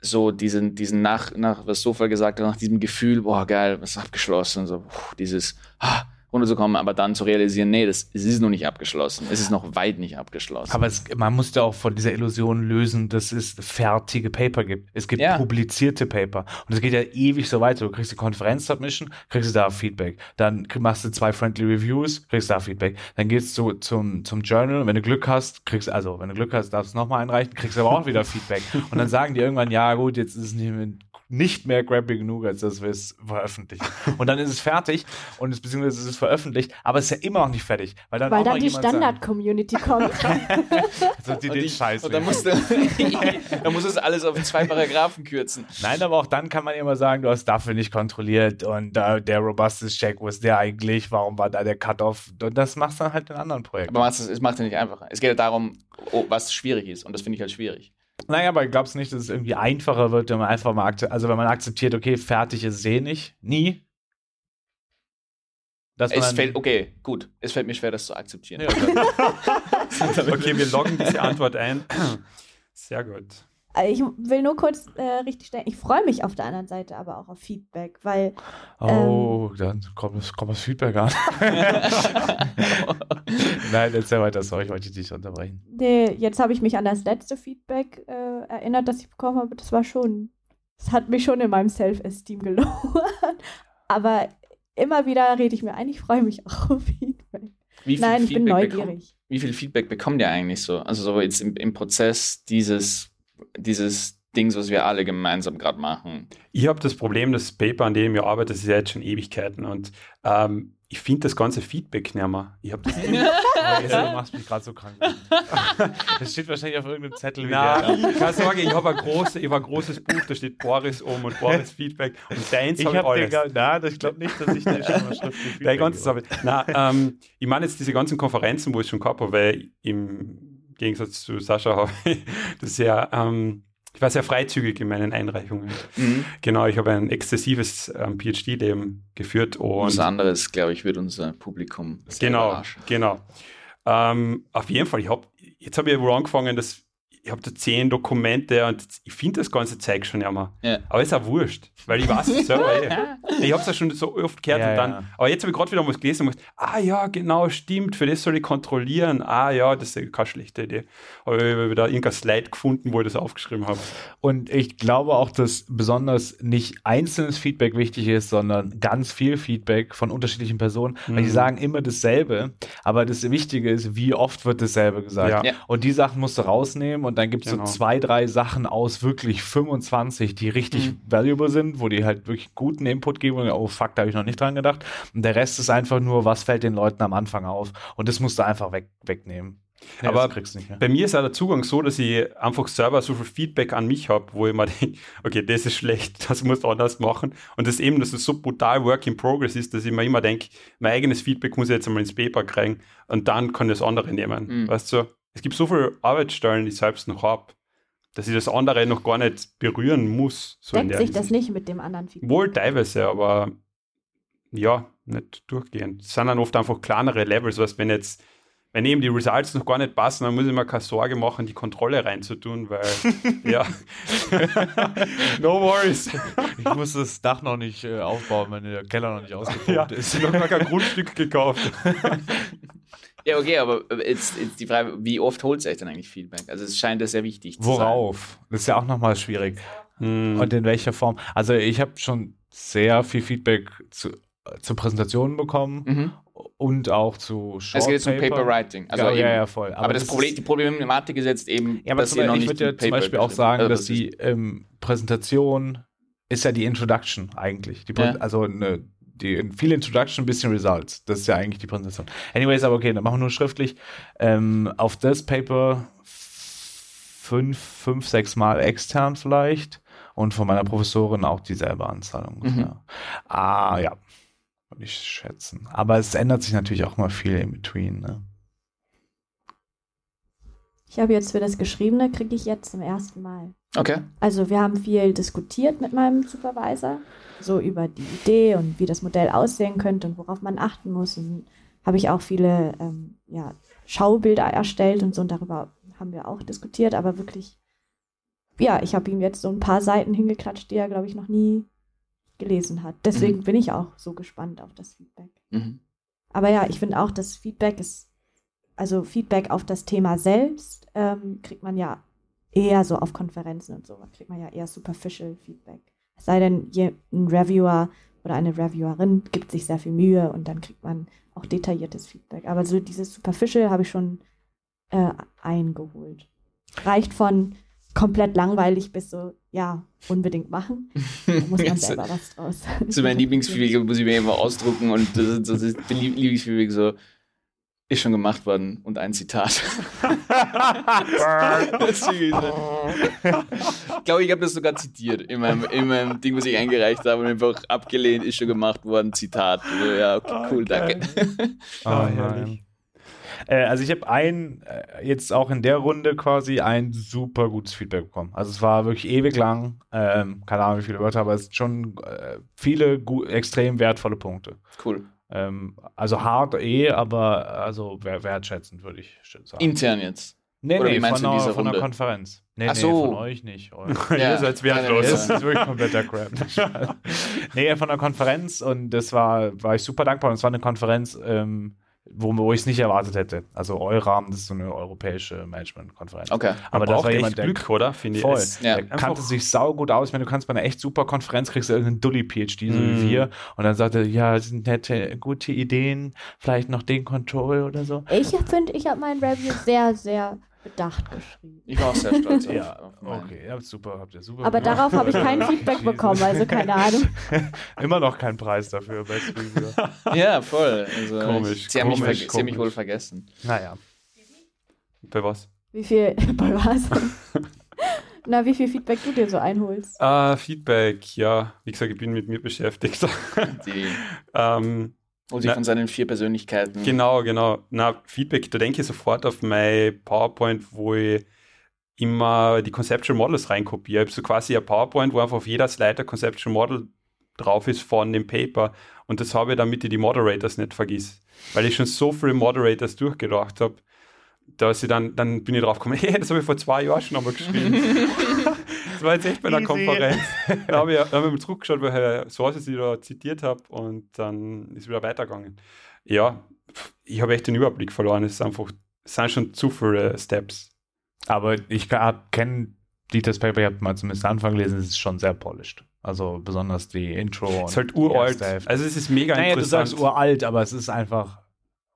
so diesen, diesen nach, nach, was Sofa gesagt hat, nach diesem Gefühl, boah, geil, was abgeschlossen, so dieses, ah, runterzukommen, aber dann zu realisieren, nee, das, es ist noch nicht abgeschlossen. Es ist noch weit nicht abgeschlossen. Aber es, man musste auch von dieser Illusion lösen, dass es fertige Paper gibt. Es gibt Ja. publizierte Paper. Und es geht ja ewig so weiter. Du kriegst die Konferenz-Submission, kriegst du da Feedback. Dann machst du zwei Friendly Reviews, kriegst da Feedback. Dann gehst du zum, zum Journal. Wenn du Glück hast, kriegst also, wenn du Glück hast, darfst du nochmal einreichen, kriegst aber auch wieder Feedback. Und dann sagen die irgendwann, ja gut, jetzt ist es nicht mehr, nicht mehr grabby genug, als dass wir es veröffentlichen. Und dann ist es fertig und es, beziehungsweise es ist veröffentlicht, aber es ist ja immer noch nicht fertig. Weil dann, Weil auch dann die Standard-Community kommt. so, die und, den ich, Scheiß und dann du, dann musst du es alles auf zwei Paragraphen kürzen. Nein, aber auch dann kann man immer sagen, du hast dafür nicht kontrolliert und äh, der Robustus-Check, wo ist der eigentlich, warum war da der Cut-Off? Und das machst du dann halt in anderen Projekten. Aber es, es macht ja nicht einfacher. Es geht ja darum, oh, was schwierig ist. Und das finde ich halt schwierig. Naja, aber glaubst du nicht, dass es irgendwie einfacher wird, wenn man einfach mal akzeptiert, also wenn man akzeptiert, okay, fertig ist eh nicht, nie? Dass man Es fällt, okay, gut. Es fällt mir schwer, das zu akzeptieren. Ja, okay, wir loggen diese Antwort ein. Sehr gut. Äh, ich will nur kurz äh, richtig stellen, ich freue mich auf der anderen Seite aber auch auf Feedback, weil oh, dann kommt, das- kommt das Feedback an. Nein, erzähl weiter, sorry, ich wollte dich nicht unterbrechen. nee, jetzt habe ich mich an das letzte Feedback äh, erinnert, das ich bekommen habe. Das war schon, das hat mich schon in meinem Self-Esteem gelowert. Aber immer wieder rede ich mir ein, ich freue mich auch auf Feedback. Wie viel Nein, ich bin Feedback bekommt- neugierig. wie viel Feedback bekommt ihr eigentlich so? Also so jetzt im, im Prozess dieses, dieses Dings, was wir alle gemeinsam gerade machen. Ich habe das Problem, das Paper, an dem ich arbeite, das ist ja jetzt schon Ewigkeiten und ähm, ich finde das ganze Feedback nicht mehr. Ich habe das jetzt, du machst mich gerade so krank. Das steht wahrscheinlich auf irgendeinem Zettel. Na, keine Sorge, ich habe ein, große, ich hab ein großes Buch, da steht Boris oben und Boris Feedback und deins Ich habe ich habe den alles. gar, na, ich glaube nicht, dass ich dir schon mal schriftlich Feedback ganze gebe. Sache. Na, ähm, ich meine jetzt diese ganzen Konferenzen, wo ich schon gehabt habe, weil im Gegensatz zu Sascha habe ich das sehr, ähm, ich war sehr freizügig in meinen Einreichungen. Mhm. Genau, ich habe ein exzessives ähm, PhD-Leben geführt und Was anderes, glaube ich, wird unser Publikum Genau, überraschen. genau. Ähm, auf jeden Fall, ich hab, jetzt habe ich wohl angefangen, dass ich habe da zehn Dokumente und ich finde das ganze Zeug schon immer. Ja. Aber ist auch wurscht, weil ich weiß es selber eh. Ich habe es ja schon so oft gehört Ja, und dann, ja. aber jetzt habe ich gerade wieder was gelesen und gedacht, ah ja, genau, stimmt, für das soll ich kontrollieren. Ah ja, das ist keine schlechte Idee. Aber ich habe wieder irgendein Slide gefunden, wo ich das aufgeschrieben habe. Und ich glaube auch, dass besonders nicht einzelnes Feedback wichtig ist, sondern ganz viel Feedback von unterschiedlichen Personen, weil die Mhm. sagen immer dasselbe, aber das Wichtige ist, wie oft wird dasselbe gesagt. Ja. Ja. Und die Sachen musst du rausnehmen und dann gibt es Genau. so zwei, drei Sachen aus wirklich 25, die richtig Mhm. valuable sind, wo die halt wirklich guten Input geben und oh fuck, da habe ich noch nicht dran gedacht. Und der Rest ist einfach nur, was fällt den Leuten am Anfang auf und das musst du einfach weg, wegnehmen. Nee, Aber das kriegst du nicht. Ja. Bei mir ist auch der Zugang so, dass ich einfach selber so viel Feedback an mich habe, wo ich mir denke, okay, das ist schlecht, das musst du anders machen. Und das eben, dass es so brutal Work in Progress ist, dass ich mir immer denke, mein eigenes Feedback muss ich jetzt einmal ins Paper kriegen und dann kann ich das andere nehmen. Mhm. Weißt du, es gibt so viele Arbeitsstellen, die ich selbst noch habe, dass ich das andere noch gar nicht berühren muss. So in Deckt der sich das Hinsicht. nicht mit dem anderen Feedback? Wohl teilweise, aber ja, nicht durchgehend. Es sind dann oft einfach kleinere Levels, was wenn jetzt, wenn eben die Results noch gar nicht passen, dann muss ich mir keine Sorge machen, die Kontrolle reinzutun, weil ja. no worries. Ich muss das Dach noch nicht äh, aufbauen, wenn der Keller noch nicht ausgepumpt Ja, ist. ich habe noch kein Grundstück gekauft. Ja, okay, aber jetzt, jetzt die Frage, wie oft holt es euch denn eigentlich Feedback? Also es scheint das sehr wichtig zu sein. Worauf? Das ist ja auch nochmal schwierig. Hm. Und in welcher Form? Also ich habe schon sehr viel Feedback zu, zu Präsentationen bekommen Mhm. und auch zu Short Es geht jetzt um Paper Writing. Also ja, eben, ja, ja, voll. aber, das, Problem, die Problematik ist jetzt eben, ja, aber dass zum ihr noch Beispiel, nicht ich würde ja zum Beispiel auch sagen, habt. dass Also die ähm, Präsentation ist ja die Introduction eigentlich. Die Ja. Also eine, die, viel Introduction, ein bisschen Results. Das ist ja eigentlich die Präsentation. Anyways, aber okay, dann machen wir nur schriftlich. Ähm, auf das Paper fünf, fünf, sechs Mal extern vielleicht und von meiner Professorin auch dieselbe Anzahl ungefähr. Mhm. Ah, ja. Würde ich schätzen. Aber es ändert sich natürlich auch mal viel in between. Ne? Ich habe jetzt für das Geschriebene, kriege ich jetzt zum ersten Mal. Okay. Also wir haben viel diskutiert mit meinem Supervisor, so über die Idee und wie das Modell aussehen könnte und worauf man achten muss. Und habe ich auch viele ähm, ja, Schaubilder erstellt und so und darüber haben wir auch diskutiert, aber wirklich, ja, ich habe ihm jetzt so ein paar Seiten hingeklatscht, die er, glaube ich, noch nie gelesen hat. Deswegen bin ich auch so gespannt auf das Feedback. Mhm. Aber ja, ich finde auch, das Feedback ist, also Feedback auf das Thema selbst, ähm, kriegt man ja eher so auf Konferenzen und so, kriegt man ja eher superficial Feedback. Es sei denn, ein Reviewer oder eine Reviewerin gibt sich sehr viel Mühe und dann kriegt man auch detailliertes Feedback. Aber so dieses superficial habe ich schon äh, eingeholt. Reicht von komplett langweilig bis so, ja, unbedingt machen. Da muss man selber was draus. So mein Lieblingsfeedback muss ich mir immer ausdrucken und das ist, das ist Lieblingsfeedback so, ist schon gemacht worden und ein Zitat. Ich glaube, ich habe das sogar zitiert in meinem, in meinem Ding, was ich eingereicht habe und einfach abgelehnt, ist schon gemacht worden, Zitat. Also, ja, okay, cool, danke. Ah, Oh, herrlich. Äh, also ich habe ein, äh, jetzt auch in der Runde quasi ein super gutes Feedback bekommen. Also es war wirklich ewig lang, ähm, keine Ahnung wie viele Wörter, aber es sind schon äh, viele extrem wertvolle Punkte. Cool. Ähm, also hart eh, aber also wer- wertschätzend würde ich sagen. Intern jetzt. nee, oder nee, von, einer, von einer? Konferenz. Nee, Ach nee, so. von euch nicht. Ja. Ihr seid wertlos. das ist wirklich kompletter Crap. nee, von der Konferenz und das war, war ich super dankbar. Und es war eine Konferenz, ähm, wo, wo ich es nicht erwartet hätte. Also Eurahmen, das ist so eine europäische Management-Konferenz. Okay. Aber das war jemand jemand, der Glück, oder? Finde ich. voll. Es- Ja. Der kannte sich saugut aus. Ich meine, du kannst bei einer echt super Konferenz kriegst du irgendeinen Dulli-PhD, so Mm. wie wir. Und dann sagt er, ja, das sind nette, gute Ideen, vielleicht noch den Control oder so. Ich finde, ich habe mein Review sehr, sehr bedacht geschrieben. Ich war auch sehr stolz auf, Ja, auf. Okay, ja, super, habt ihr super Aber gemacht. darauf habe ich kein Feedback bekommen, also keine Ahnung. Immer noch kein Preis dafür, Best Reviewer. Ja, voll. Also, Komisch, Sie haben, mich, komisch, sie haben mich komisch. wohl vergessen. naja. Bei was? Wie viel, bei was? Na, wie viel Feedback du dir so einholst. Ah, Feedback, ja. Wie gesagt, ich bin mit mir beschäftigt. Ähm, sich Na- von seinen vier Persönlichkeiten. Genau, genau. Na, Feedback, da denke ich sofort auf mein PowerPoint, wo ich immer die Conceptual Models reinkopiere. Ich habe so quasi ein PowerPoint, wo einfach auf jeder Slide ein Conceptual Model drauf ist von dem Paper. Und das habe ich, damit ich die Moderators nicht vergiss. Weil ich schon so viele Moderators durchgedacht habe, da ist sie dann, dann bin ich drauf gekommen, hey, das habe ich vor zwei Jahren schon einmal geschrieben. das war jetzt echt bei einer Easy. Konferenz. Da habe ich, da hab ich mal zurückgeschaut, welche Sources ich da zitiert habe und dann ist wieder weitergegangen. Ja, ich habe echt den Überblick verloren. Es ist einfach, es sind schon zu viele Steps. Aber ich kenne Dieter's Paper, ich habe mal zumindest Anfang gelesen, es ist schon sehr polished. Also besonders die Intro. Es ist halt uralt. Also es ist mega naja, interessant. du sagst uralt, aber es ist einfach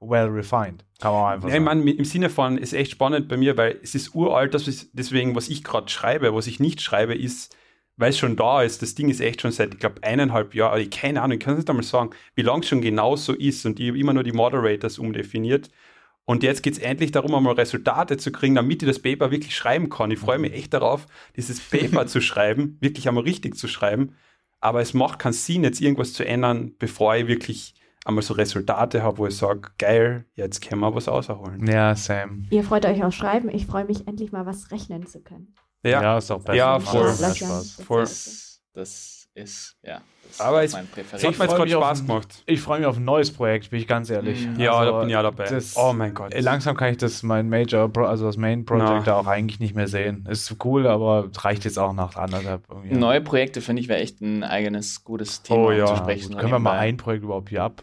well refined. Kann man einfach ich sagen. meine, im Sinne von, ist echt spannend bei mir, weil es ist uralt, das ist deswegen, was ich gerade schreibe, was ich nicht schreibe, ist, weil es schon da ist, das Ding ist echt schon seit, ich glaube, eineinhalb Jahren, ich keine Ahnung, ich kann es nicht einmal sagen, wie lange es schon genau so ist und ich habe immer nur die Moderators umdefiniert. Und jetzt geht es endlich darum, einmal Resultate zu kriegen, damit ich das Paper wirklich schreiben kann. Ich freue mich echt darauf, dieses Paper zu schreiben, wirklich einmal richtig zu schreiben. Aber es macht keinen Sinn, jetzt irgendwas zu ändern, bevor ich wirklich einmal so Resultate habe, wo ich sage, geil, jetzt können wir was rausholen. Ja, same. Ihr freut euch auf Schreiben. Ich freue mich endlich mal was rechnen zu können. Ja, ist auch besser. Ja, voll. Spaß. ja. voll. Das, das ist, ja, das Aber ist es- mein Es hat mir jetzt gerade Spaß gemacht. Ich freue mich auf ein neues Projekt, bin ich ganz ehrlich. Mhm. Ja, Also, da bin ich ja dabei. das- oh mein Gott. Äh, Langsam kann ich das, mein Major, also das Main Project Na. da auch eigentlich nicht mehr sehen. Ist cool, aber reicht jetzt auch nach anderthalb. irgendwie. Neue Projekte finde ich wäre echt ein eigenes gutes Thema Oh ja. zu Ja, sprechen. gut. Können wir mal ein Projekt überhaupt hier ab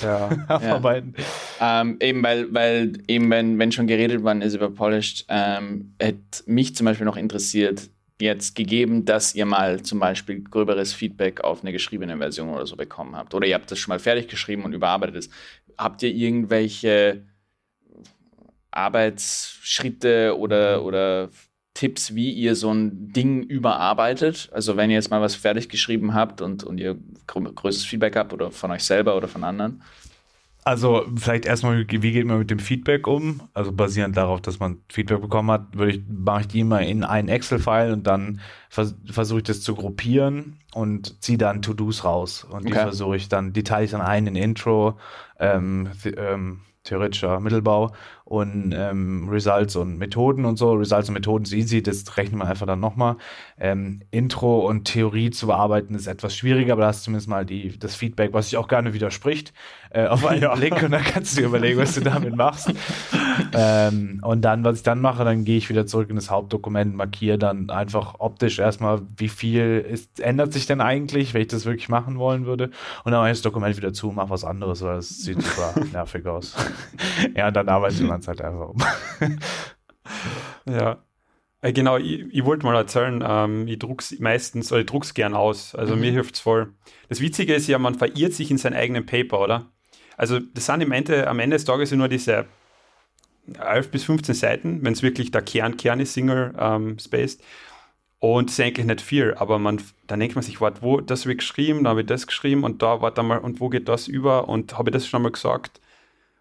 Ja. abarbeiten? Ähm, eben weil, weil eben wenn, wenn schon geredet worden ist über Polished, ähm, hätte mich zum Beispiel noch interessiert, jetzt gegeben, dass ihr mal zum Beispiel gröberes Feedback auf eine geschriebene Version oder so bekommen habt. Oder ihr habt das schon mal fertig geschrieben und überarbeitet es. Habt ihr irgendwelche Arbeitsschritte oder, oder Tipps, wie ihr so ein Ding überarbeitet? Also wenn ihr jetzt mal was fertig geschrieben habt und, und ihr grö größeres Feedback habt oder von euch selber oder von anderen. Also vielleicht erstmal, wie geht man mit dem Feedback um? Also basierend darauf, dass man Feedback bekommen hat, würde ich, mache ich die immer in einen Excel-File und dann vers versuche ich das zu gruppieren und ziehe dann To-Dos raus. Und die Okay. versuche ich dann, die teile ich dann ein in Intro, ähm, ähm, theoretischer Mittelbau und ähm, Results und Methoden und so. Results und Methoden ist easy, das rechnet man einfach dann nochmal. Ähm, Intro und Theorie zu bearbeiten ist etwas schwieriger, aber da hast du zumindest mal die, das Feedback, was sich auch gerne widerspricht, äh, auf einen Blick und dann kannst du dir überlegen, was du damit machst. Ähm, und dann, was ich dann mache, dann gehe ich wieder zurück in das Hauptdokument, markiere dann einfach optisch erstmal, wie viel ist, ändert sich denn eigentlich, wenn ich das wirklich machen wollen würde. Und dann mache ich das Dokument wieder zu, mache was anderes, weil das sieht super nervig aus. ja, und dann arbeitet man es halt einfach um. Ja. Äh, genau, ich, ich wollte mal erzählen, ähm, ich druck's meistens, oder ich druck's gern aus. Also Mhm. mir hilft's voll. Das Witzige ist ja, man verirrt sich in seinen eigenen Paper, oder? Also das sind im Ende, am Ende des Tages nur diese 11 bis 15 Seiten, wenn es wirklich der Kern, Kern ist, Single ähm, Spaced. Und das ist eigentlich nicht viel, aber man, dann denkt man sich, warte, wo, das habe ich geschrieben, dann habe ich das geschrieben und da, warte mal, und wo geht das über und habe ich das schon mal gesagt?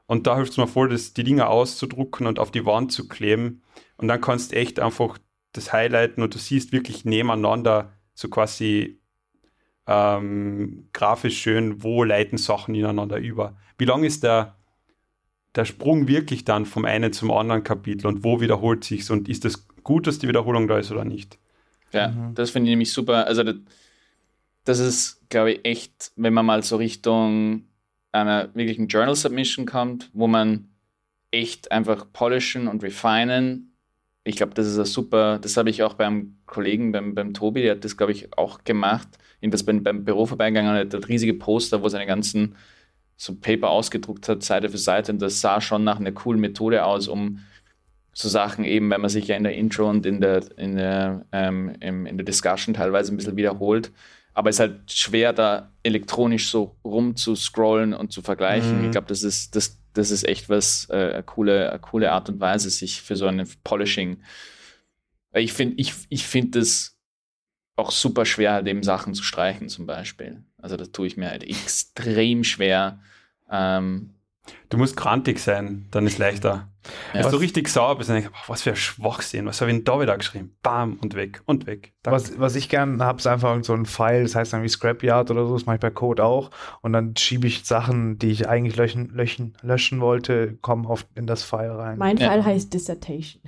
Und da hilft es mir voll, das, die Dinge auszudrucken und auf die Wand zu kleben. Und dann kannst du echt einfach das highlighten und du siehst wirklich nebeneinander so quasi ähm, grafisch schön, wo leiten Sachen ineinander über. Wie lang ist der, der Sprung wirklich dann vom einen zum anderen Kapitel und wo wiederholt sich's und ist es gut, dass die Wiederholung da ist oder nicht? Ja, Mhm. das finde ich nämlich super. Also das, das ist, glaube ich, echt, wenn man mal so Richtung einer wirklichen Journal Submission kommt, wo man echt einfach polishen und refinen. Ich glaube, das ist ein super, das habe ich auch beim Kollegen, beim, beim Tobi, der hat das, glaube ich, auch gemacht. Jedenfalls beim, beim Büro vorbeigegangen, der hat riesige Poster, wo seine ganzen so Paper ausgedruckt hat, Seite für Seite. Und das sah schon nach einer coolen Methode aus, um so Sachen eben, wenn man sich ja in der Intro und in der, in der, ähm, im, in der Discussion teilweise ein bisschen wiederholt. Aber es ist halt schwer, da elektronisch so rum zu scrollen und zu vergleichen. Mhm. Ich glaube, das ist, das, das ist echt was, äh, eine, coole, eine coole Art und Weise, sich für so ein Polishing. Ich finde ich, ich find das auch super schwer, eben Sachen zu streichen, zum Beispiel. Also, das tue ich mir halt extrem schwer. Ähm, Du musst grantig sein, dann ist leichter. Ja. Wenn du richtig sauer bist, dann denkst was für ein Schwachsinn, was habe ich denn da wieder geschrieben? Bam, und weg, und weg. Danke. Was, was ich gern habe, ist einfach irgend so ein File, das heißt dann wie Scrapyard oder so, das mache ich bei Code auch. Und dann schiebe ich Sachen, die ich eigentlich löschen, löschen, löschen wollte, kommen oft in das File rein. Mein Ja. Fall heißt Dissertation.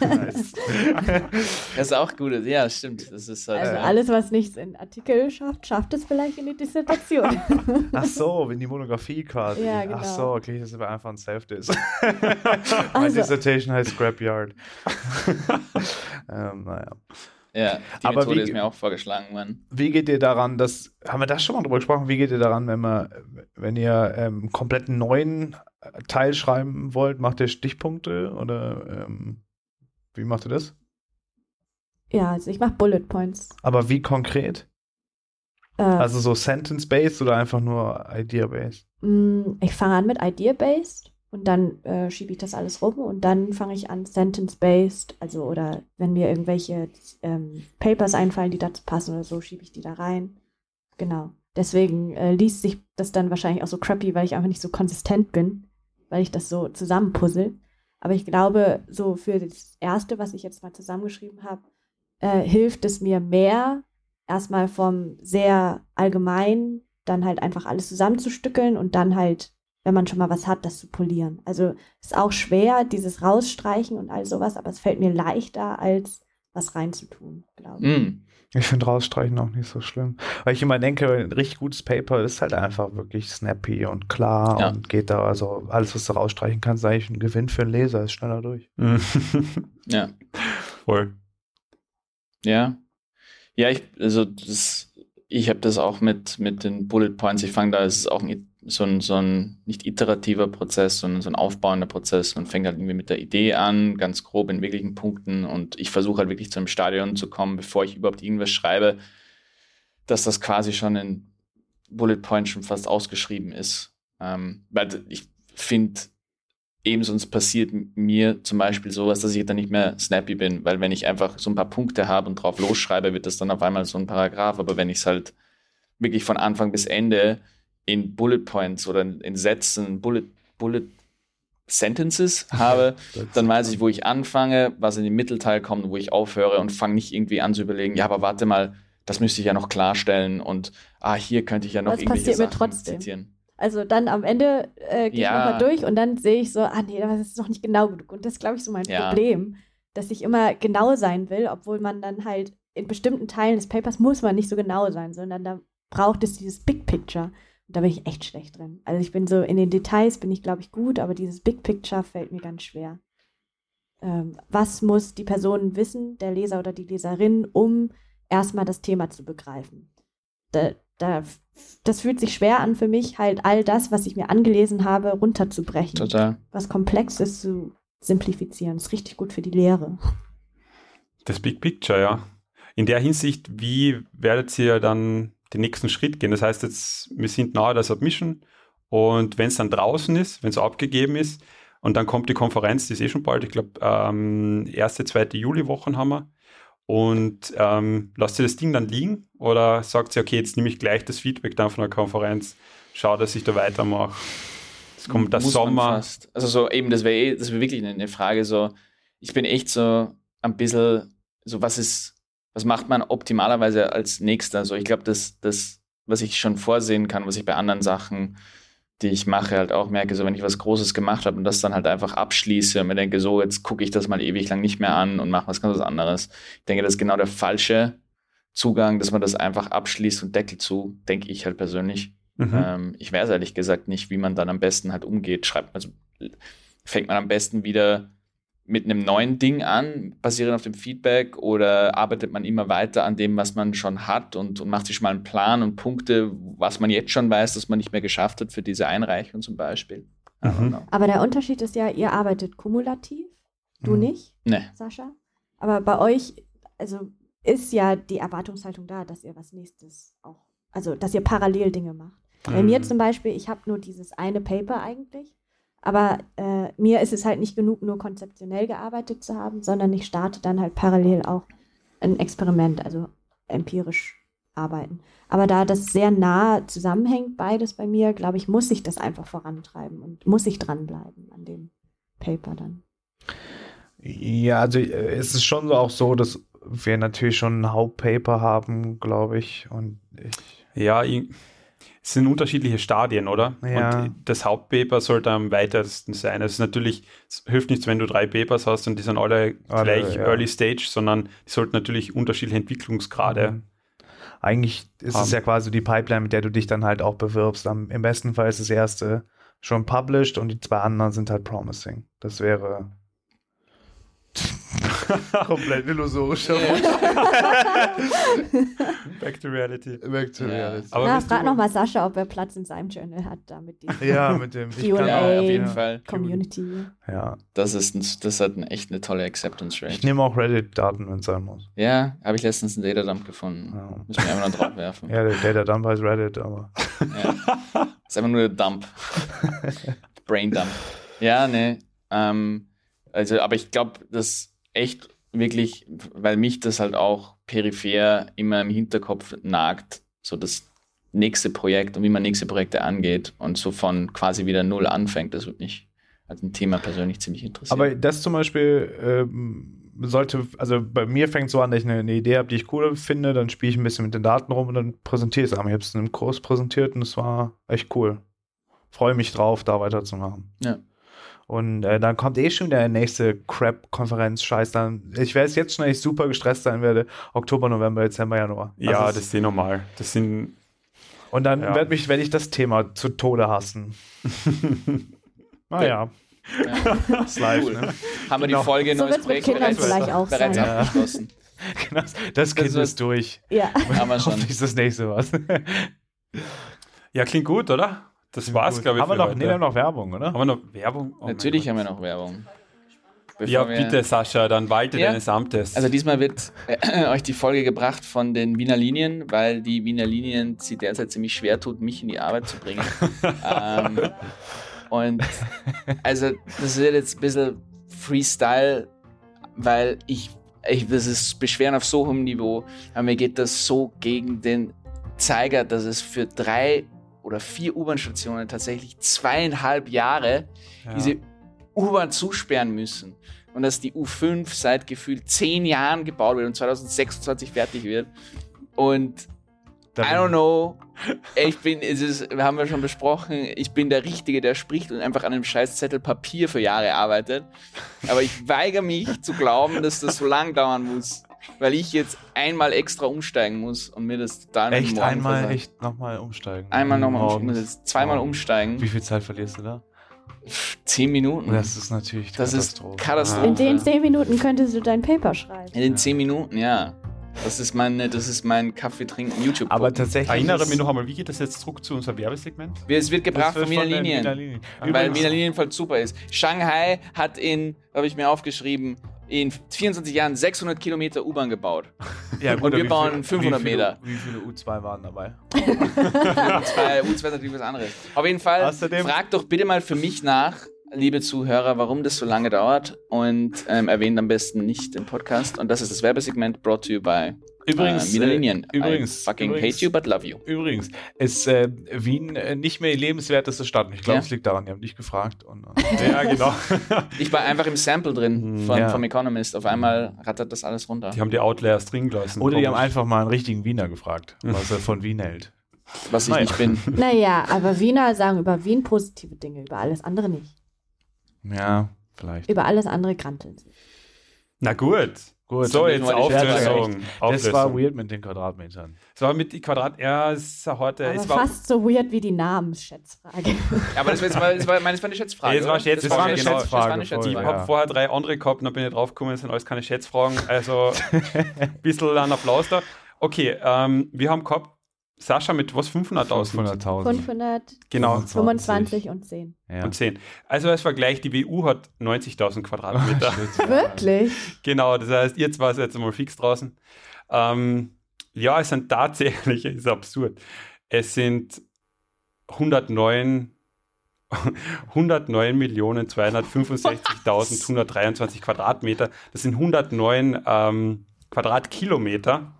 Nice. das ist auch gut. Ja, stimmt. Das ist halt, Also alles, was nichts in Artikel schafft, schafft es vielleicht in die Dissertation. Ach so, in die Monographie quasi. Ja, genau. Ach so, okay, das ist aber einfach ein Self-Diss. My Also- dissertation heißt Scrapyard. ähm, naja. Ja, die Aber Methode wie- ist mir auch vorgeschlagen worden. Wie geht ihr daran, dass, haben wir das schon mal drüber gesprochen, wie geht ihr daran, wenn man, wenn ihr ähm, komplett einen neuen Teil schreiben wollt, macht ihr Stichpunkte oder ähm, wie macht ihr das? Ja, also ich mache Bullet Points. Aber wie konkret? Äh, Also so Sentence-based oder einfach nur Idea-based? mh, ich fange an mit Idea-based und dann äh, schiebe ich das alles rum und dann fange ich an Sentence-based, also oder wenn mir irgendwelche ähm, Papers einfallen, die dazu passen oder so, schiebe ich die da rein. Genau. Deswegen äh, liest sich das dann wahrscheinlich auch so crappy, weil ich einfach nicht so konsistent bin, weil ich das so zusammenpuzzle. Aber ich glaube, so für das Erste, was ich jetzt mal zusammengeschrieben habe, äh, hilft es mir mehr, erstmal vom sehr allgemein dann halt einfach alles zusammenzustückeln und dann halt, wenn man schon mal was hat, das zu polieren. Also ist auch schwer, dieses Rausstreichen und all sowas, aber es fällt mir leichter, als was reinzutun, glaube ich. Mm. Ich finde rausstreichen auch nicht so schlimm. Weil ich immer denke, ein richtig gutes Paper ist halt einfach wirklich snappy und klar Ja. und geht da, also alles, was du rausstreichen kannst, ist eigentlich ein Gewinn für einen Leser, ist schneller durch. Ja. Voll. Ja. Ja, ich, also das, ich habe das auch mit, mit den Bullet Points. Ich fange da, es ist auch ein, so, ein, so ein nicht iterativer Prozess, sondern so ein aufbauender Prozess. Man fängt halt irgendwie mit der Idee an, ganz grob in wirklichen Punkten. Und ich versuche halt wirklich zu einem Stadion zu kommen, bevor ich überhaupt irgendwas schreibe, dass das quasi schon in Bullet Point schon fast ausgeschrieben ist. Ähm, weil ich finde, eben sonst passiert mir zum Beispiel sowas, dass ich dann nicht mehr snappy bin, weil wenn ich einfach so ein paar Punkte habe und drauf losschreibe, wird das dann auf einmal so ein Paragraph. Aber wenn ich es halt wirklich von Anfang bis Ende in Bullet Points oder in, in Sätzen, Bullet, Bullet Sentences habe, dann weiß ich, wo ich anfange, was in den Mittelteil kommt, wo ich aufhöre und fange nicht irgendwie an zu überlegen, ja, aber warte mal, das müsste ich ja noch klarstellen und ah, hier könnte ich ja noch Das irgendwelche passiert mir Sachen trotzdem. zitieren. Also dann am Ende äh, gehe Ja. ich nochmal durch und dann sehe ich so, ah nee, das ist noch nicht genau genug. Und das ist, glaube ich, so mein Ja. Problem, dass ich immer genau sein will, obwohl man dann halt in bestimmten Teilen des Papers muss man nicht so genau sein, sondern da braucht es dieses Big Picture. Da bin ich echt schlecht drin. Also ich bin so in den Details bin ich, glaube ich, gut, aber dieses Big Picture fällt mir ganz schwer. Ähm, was muss die Person wissen, der Leser oder die Leserin, um erstmal das Thema zu begreifen? Da, da, das fühlt sich schwer an für mich, halt all das, was ich mir angelesen habe, runterzubrechen. Total. Was Komplexes zu simplifizieren. ist richtig gut für die Lehre. Das Big Picture, ja. In der Hinsicht, wie werdet ihr dann den nächsten Schritt gehen? Das heißt jetzt, wir sind nahe der Submission und wenn es dann draußen ist, wenn es abgegeben ist und dann kommt die Konferenz, die ist eh schon bald, ich glaube, ähm, erste, zweite Juliwochen haben wir. Und ähm, lasst ihr das Ding dann liegen oder sagt ihr, okay, jetzt nehme ich gleich das Feedback dann von der Konferenz, schau, dass ich da weitermache. Es kommt der Sommer. Fast. Also so eben, das wäre eh, das wäre wirklich eine, eine Frage so, ich bin echt so ein bisschen, so was ist, was macht man optimalerweise als nächster? So, ich glaube, das, das, was ich schon vorsehen kann, was ich bei anderen Sachen, die ich mache, halt auch merke, so wenn ich was Großes gemacht habe und das dann halt einfach abschließe und mir denke, so, jetzt gucke ich das mal ewig lang nicht mehr an und mache was ganz anderes. Ich denke, das ist genau der falsche Zugang, dass man das einfach abschließt und Deckel zu, denke ich halt persönlich. Mhm. Ähm, ich weiß ehrlich gesagt nicht, wie man dann am besten halt umgeht. Schreibt, also fängt man am besten wieder mit einem neuen Ding an, basierend auf dem Feedback, oder arbeitet man immer weiter an dem, was man schon hat und, und macht sich mal einen Plan und Punkte, was man jetzt schon weiß, dass man nicht mehr geschafft hat für diese Einreichung zum Beispiel. Mhm. Aber der Unterschied ist ja, ihr arbeitet kumulativ, du Mhm. nicht, Nee. Sascha. Aber bei euch, also ist ja die Erwartungshaltung da, dass ihr was nächstes auch, also dass ihr parallel Dinge macht. Bei mir Mhm. zum Beispiel, ich habe nur dieses eine Paper eigentlich, aber äh, mir ist es halt nicht genug, nur konzeptionell gearbeitet zu haben, sondern ich starte dann halt parallel auch ein Experiment, also empirisch arbeiten. Aber da das sehr nah zusammenhängt, beides bei mir, glaube ich, muss ich das einfach vorantreiben und muss ich dranbleiben an dem Paper dann. Ja, also äh, es ist schon auch so, dass wir natürlich schon ein Hauptpaper haben, glaube ich. Und ich, Ja, ich, es sind unterschiedliche Stadien, oder? Ja. Und das Hauptpaper sollte am weitesten sein. Es ist natürlich, es hilft nichts, wenn du drei Papers hast und die sind alle, Alle, gleich ja. Early Stage, sondern die sollten natürlich unterschiedliche Entwicklungsgrade. Mhm. Eigentlich ist es Haben. ja quasi die Pipeline, mit der du dich dann halt auch bewirbst. Am, Im besten Fall ist das erste schon published und die zwei anderen sind halt promising. Das wäre komplett illusorischer Back to reality. Back to Ja. reality. Aber Na, frag nochmal Sascha, ob er Platz in seinem Journal hat, da mit dieser Ja, mit dem ich Q&A. auf jeden ja. Fall. Community. Ja. Das ist ein, das hat eine, echt eine tolle Acceptance Ich Rate. nehme auch Reddit-Daten, wenn es sein muss. Ja, habe ich letztens einen Datadump gefunden. Ja. Müssen wir einfach noch drauf werfen. Ja, der Data Dump heißt Reddit, aber. Ja. Ist einfach nur der Dump. Brain Dump. Ja, ne. Ähm, also, aber ich glaube, das echt wirklich, weil mich das halt auch peripher immer im Hinterkopf nagt, so das nächste Projekt und wie man nächste Projekte angeht und so von quasi wieder null anfängt, das würde mich als ein Thema persönlich ziemlich interessieren. Aber das zum Beispiel ähm, sollte, also bei mir fängt es so an, dass ich eine, eine Idee habe, die ich cool finde, dann spiele ich ein bisschen mit den Daten rum und dann präsentiere ich es. Ich habe es in einem Kurs präsentiert und es war echt cool. Freue mich drauf, da weiterzumachen. Ja. Und äh, dann kommt eh schon der nächste Crap-Konferenz, Scheiß dann. Ich weiß jetzt schon, dass ich super gestresst sein werde. Oktober, November, Dezember, Januar. Ja, Also das es- ist eh normal. Das sind. Und dann ja. werd mich, werde ich das Thema zu Tode hassen. Naja, ja. ist live, Cool. ne? Haben wir Genau. die Folge So neues Projekt Kindern bereits, vielleicht auch bereits sein. Ja. abgeschlossen? Das, das Kind Also- ist durch. Ja. Haben wir schon. Hoffentlich ist das nächste was. Ja, klingt gut, oder? Das war's, glaube ich. Haben wir noch, heute. nee, wir haben noch Werbung, oder? Haben wir noch Werbung? Oh Natürlich haben wir noch Werbung. Bevor Ja, wir- bitte, Sascha, dann walte Ja. deines Amtes. Also diesmal wird äh, euch die Folge gebracht von den Wiener Linien, weil die Wiener Linien sie derzeit ziemlich schwer tut, mich in die Arbeit zu bringen. ähm, und also das wird jetzt ein bisschen Freestyle, weil ich, ich das ist Beschweren auf so hohem Niveau, aber mir geht das so gegen den Zeiger, dass es für drei oder vier U-Bahn-Stationen tatsächlich zweieinhalb Jahre ja. diese U-Bahn zusperren müssen. Und dass die U5 seit gefühlt zehn Jahren gebaut wird und 2026 fertig wird. Und Da I don't know, ich bin, es ist, haben wir schon besprochen, ich bin der Richtige, der spricht und einfach an einem scheiß Zettel Papier für Jahre arbeitet. Aber ich weigere mich zu glauben, dass das so lang dauern muss, weil ich jetzt einmal extra umsteigen muss und mir das total Echt einmal, versagt. echt nochmal umsteigen. Einmal nochmal umsteigen, ich Morgens. muss jetzt zweimal Oh. umsteigen. Wie viel Zeit verlierst du da? Zehn Minuten. Das ist natürlich Das ist Katastrophe. Katastrophe. In den zehn Minuten könntest du dein Paper schreiben. In den zehn Minuten, ja. Das ist meine, das ist mein Kaffee trinken YouTube. Aber gucken. tatsächlich. Erinnere mich noch einmal, wie geht das jetzt zurück zu unserem Werbesegment? es wird gebracht von Wiener den Linien. Weil Wiener Linien voll super ist. Shanghai hat in, habe ich mir aufgeschrieben, in 24 Jahren 600 Kilometer U-Bahn gebaut. Ja, Und wir bauen viel- 500 wie viele, Meter. Wie viele U2 waren dabei? U2, U2 ist natürlich was anderes. Auf jeden Fall, Außerdem- fragt doch bitte mal für mich nach, liebe Zuhörer, warum das so lange dauert und ähm, erwähnt am besten nicht den Podcast. Und das ist das Werbesegment brought to you by Übrigens, äh, Wiener äh, Linien. übrigens, I fucking übrigens- hate you, but love you. Übrigens, ist äh, Wien äh, nicht mehr die lebenswerteste Stadt. Ich glaube, Ja. es liegt daran, die haben dich gefragt. Und, und Ja, genau. Ich war einfach im Sample drin von, Ja. vom Economist. Auf einmal rattert das alles runter. Die haben die Outlayers drin gelassen. Oder die haben einfach mal einen richtigen Wiener gefragt, was er von Wien hält. Was ich Naja. nicht bin. Naja, aber Wiener sagen über Wien positive Dinge, über alles andere nicht. Ja, vielleicht. Über alles andere granteln sie. Na gut. Gut, so, jetzt Auflösung. Das Auflösung. war weird mit den Quadratmetern. Es war mit die Quadrat. Ja, es ist heute. Aber es war, fast so weird wie die Namensschätzfrage. Aber das war, jetzt mal, das war, meine, das war eine Schätzfrage. Das war? Schätzfrage, Das war eine genau. Schätzfrage. Das war eine Schätzfrage ich Schätzfrage. voll, habe ja. vorher drei andere gehabt und dann bin ich drauf gekommen, es sind alles keine Schätzfragen. Also ein bisschen ein Applaus da. Okay, ähm, wir haben gehabt Sascha mit was? 500.000? 500.000. 500, Genau. 25 und 10. Ja. Und 10. Also als Vergleich, die WU hat 90.000 Quadratmeter. Shit. Wirklich? genau, das heißt, ihr zwei seid jetzt mal fix draußen. Ähm, ja, es sind tatsächlich, es ist absurd, es sind 109 109 Millionen 265.123 Quadratmeter. Das sind 109 ähm, Quadratkilometer.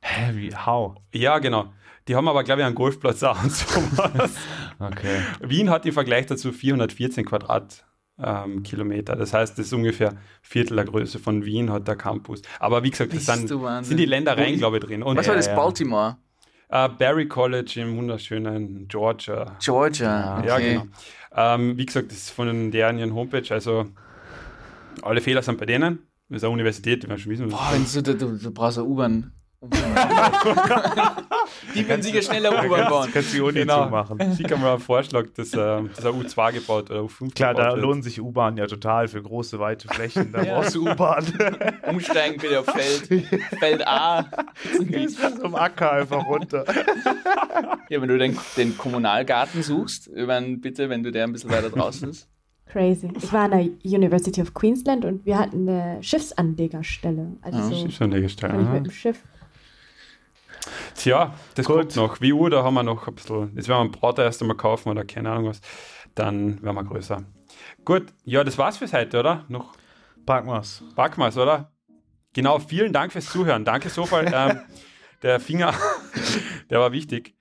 Hä, wie? How? Ja, genau. Die haben aber, glaube ich, einen Golfplatz auch und sowas. Okay. Wien hat im Vergleich dazu 414 Quadratkilometer. das heißt, das ist ungefähr Viertel der Größe von Wien hat der Campus. Aber wie gesagt, das sind, sind die Ländereien, glaube ich, drin. Und Was war das? Ja, ja. Baltimore? äh, Barry College im wunderschönen Georgia. Georgia. Okay. Ja, genau. Ähm, wie gesagt, das ist von deren ihren Homepage. Also alle Fehler sind bei denen. Das ist eine Universität, die wir schon wissen. Boah, wenn du, du, du brauchst eine U-Bahn. die würden sicher schneller U-Bahn bauen. Kannst du die Uni Genau. zumachen. Schick mal einen Vorschlag, dass, äh, dass er U2 gebaut oder U5 Klar, da wird. lohnen sich U-Bahn ja total für große, weite Flächen. Da Ja. brauchst du U-Bahn. Umsteigen bitte auf Feld, Feld A. Gehst bis zum Acker einfach runter. Ja, wenn du den, den Kommunalgarten suchst, dann bitte, wenn du der ein bisschen weiter draußen ist. Crazy. Ich war an der University of Queensland und wir hatten eine Schiffsanlegerstelle. Also Ah, so kann ich mit dem Schiff. Tja, das Gut. kommt noch. Wie Uhr, da haben wir noch ein bisschen. Jetzt werden wir einen Brater erst einmal kaufen oder keine Ahnung was. Dann werden wir größer. Gut, ja, das war's fürs heute, oder? Noch Packen wir's. Backmas, oder? Genau, vielen Dank fürs Zuhören. Danke, Sofal. ähm, der Finger, der war wichtig.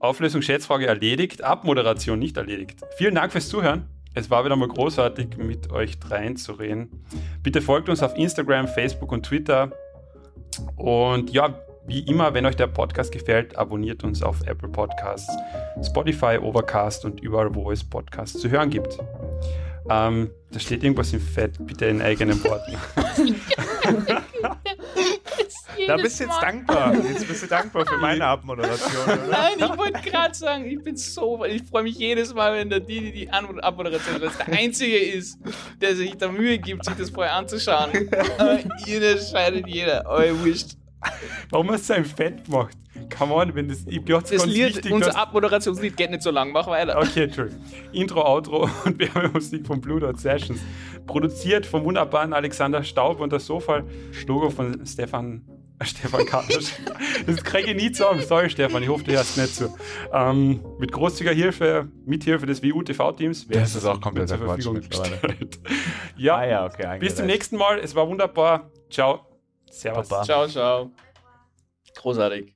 Auflösung, Schätzfrage erledigt, Abmoderation nicht erledigt. Vielen Dank fürs Zuhören. Es war wieder mal großartig, mit euch dreien zu reden. Bitte folgt uns auf Instagram, Facebook und Twitter. Und ja, wie immer, wenn euch der Podcast gefällt, abonniert uns auf Apple Podcasts, Spotify, Overcast und überall, wo es Podcasts zu hören gibt. Ähm, da steht irgendwas im Fett, bitte in eigenen Worten. Da bist du jetzt dankbar. Jetzt bist du dankbar für meine Abmoderation, oder? Nein, ich wollte gerade sagen, ich bin so, ich freue mich jedes Mal, wenn der Didi die An- Abmoderation, weil es der Einzige ist, der sich da Mühe gibt, sich das vorher anzuschauen. Aber ihr entscheidet jeder, euer Wischt. Warum hast du ein Fett gemacht? Come on, wenn das. Ich glaube, Das Lied, unser Abmoderationslied geht nicht so lang, mach weiter. Okay, Entschuldigung. Intro, Outro und Werbemusik von Blue Dot Sessions. Produziert vom wunderbaren Alexander Staub und das Sofa. Logo von Stefan. äh, Stefan Karnisch. Das kriege ich nie zusammen. Sorry, Stefan, ich hoffe, du hörst nicht zu. Ähm, mit großzügiger Hilfe, Mithilfe des WU-TV-Teams. Das ist auch kompletter Quatsch mittlerweile. Ja, Ah ja, okay. bis zum nächsten Mal. Es war wunderbar. Ciao. Servus. Baba. Ciao, ciao. Großartig.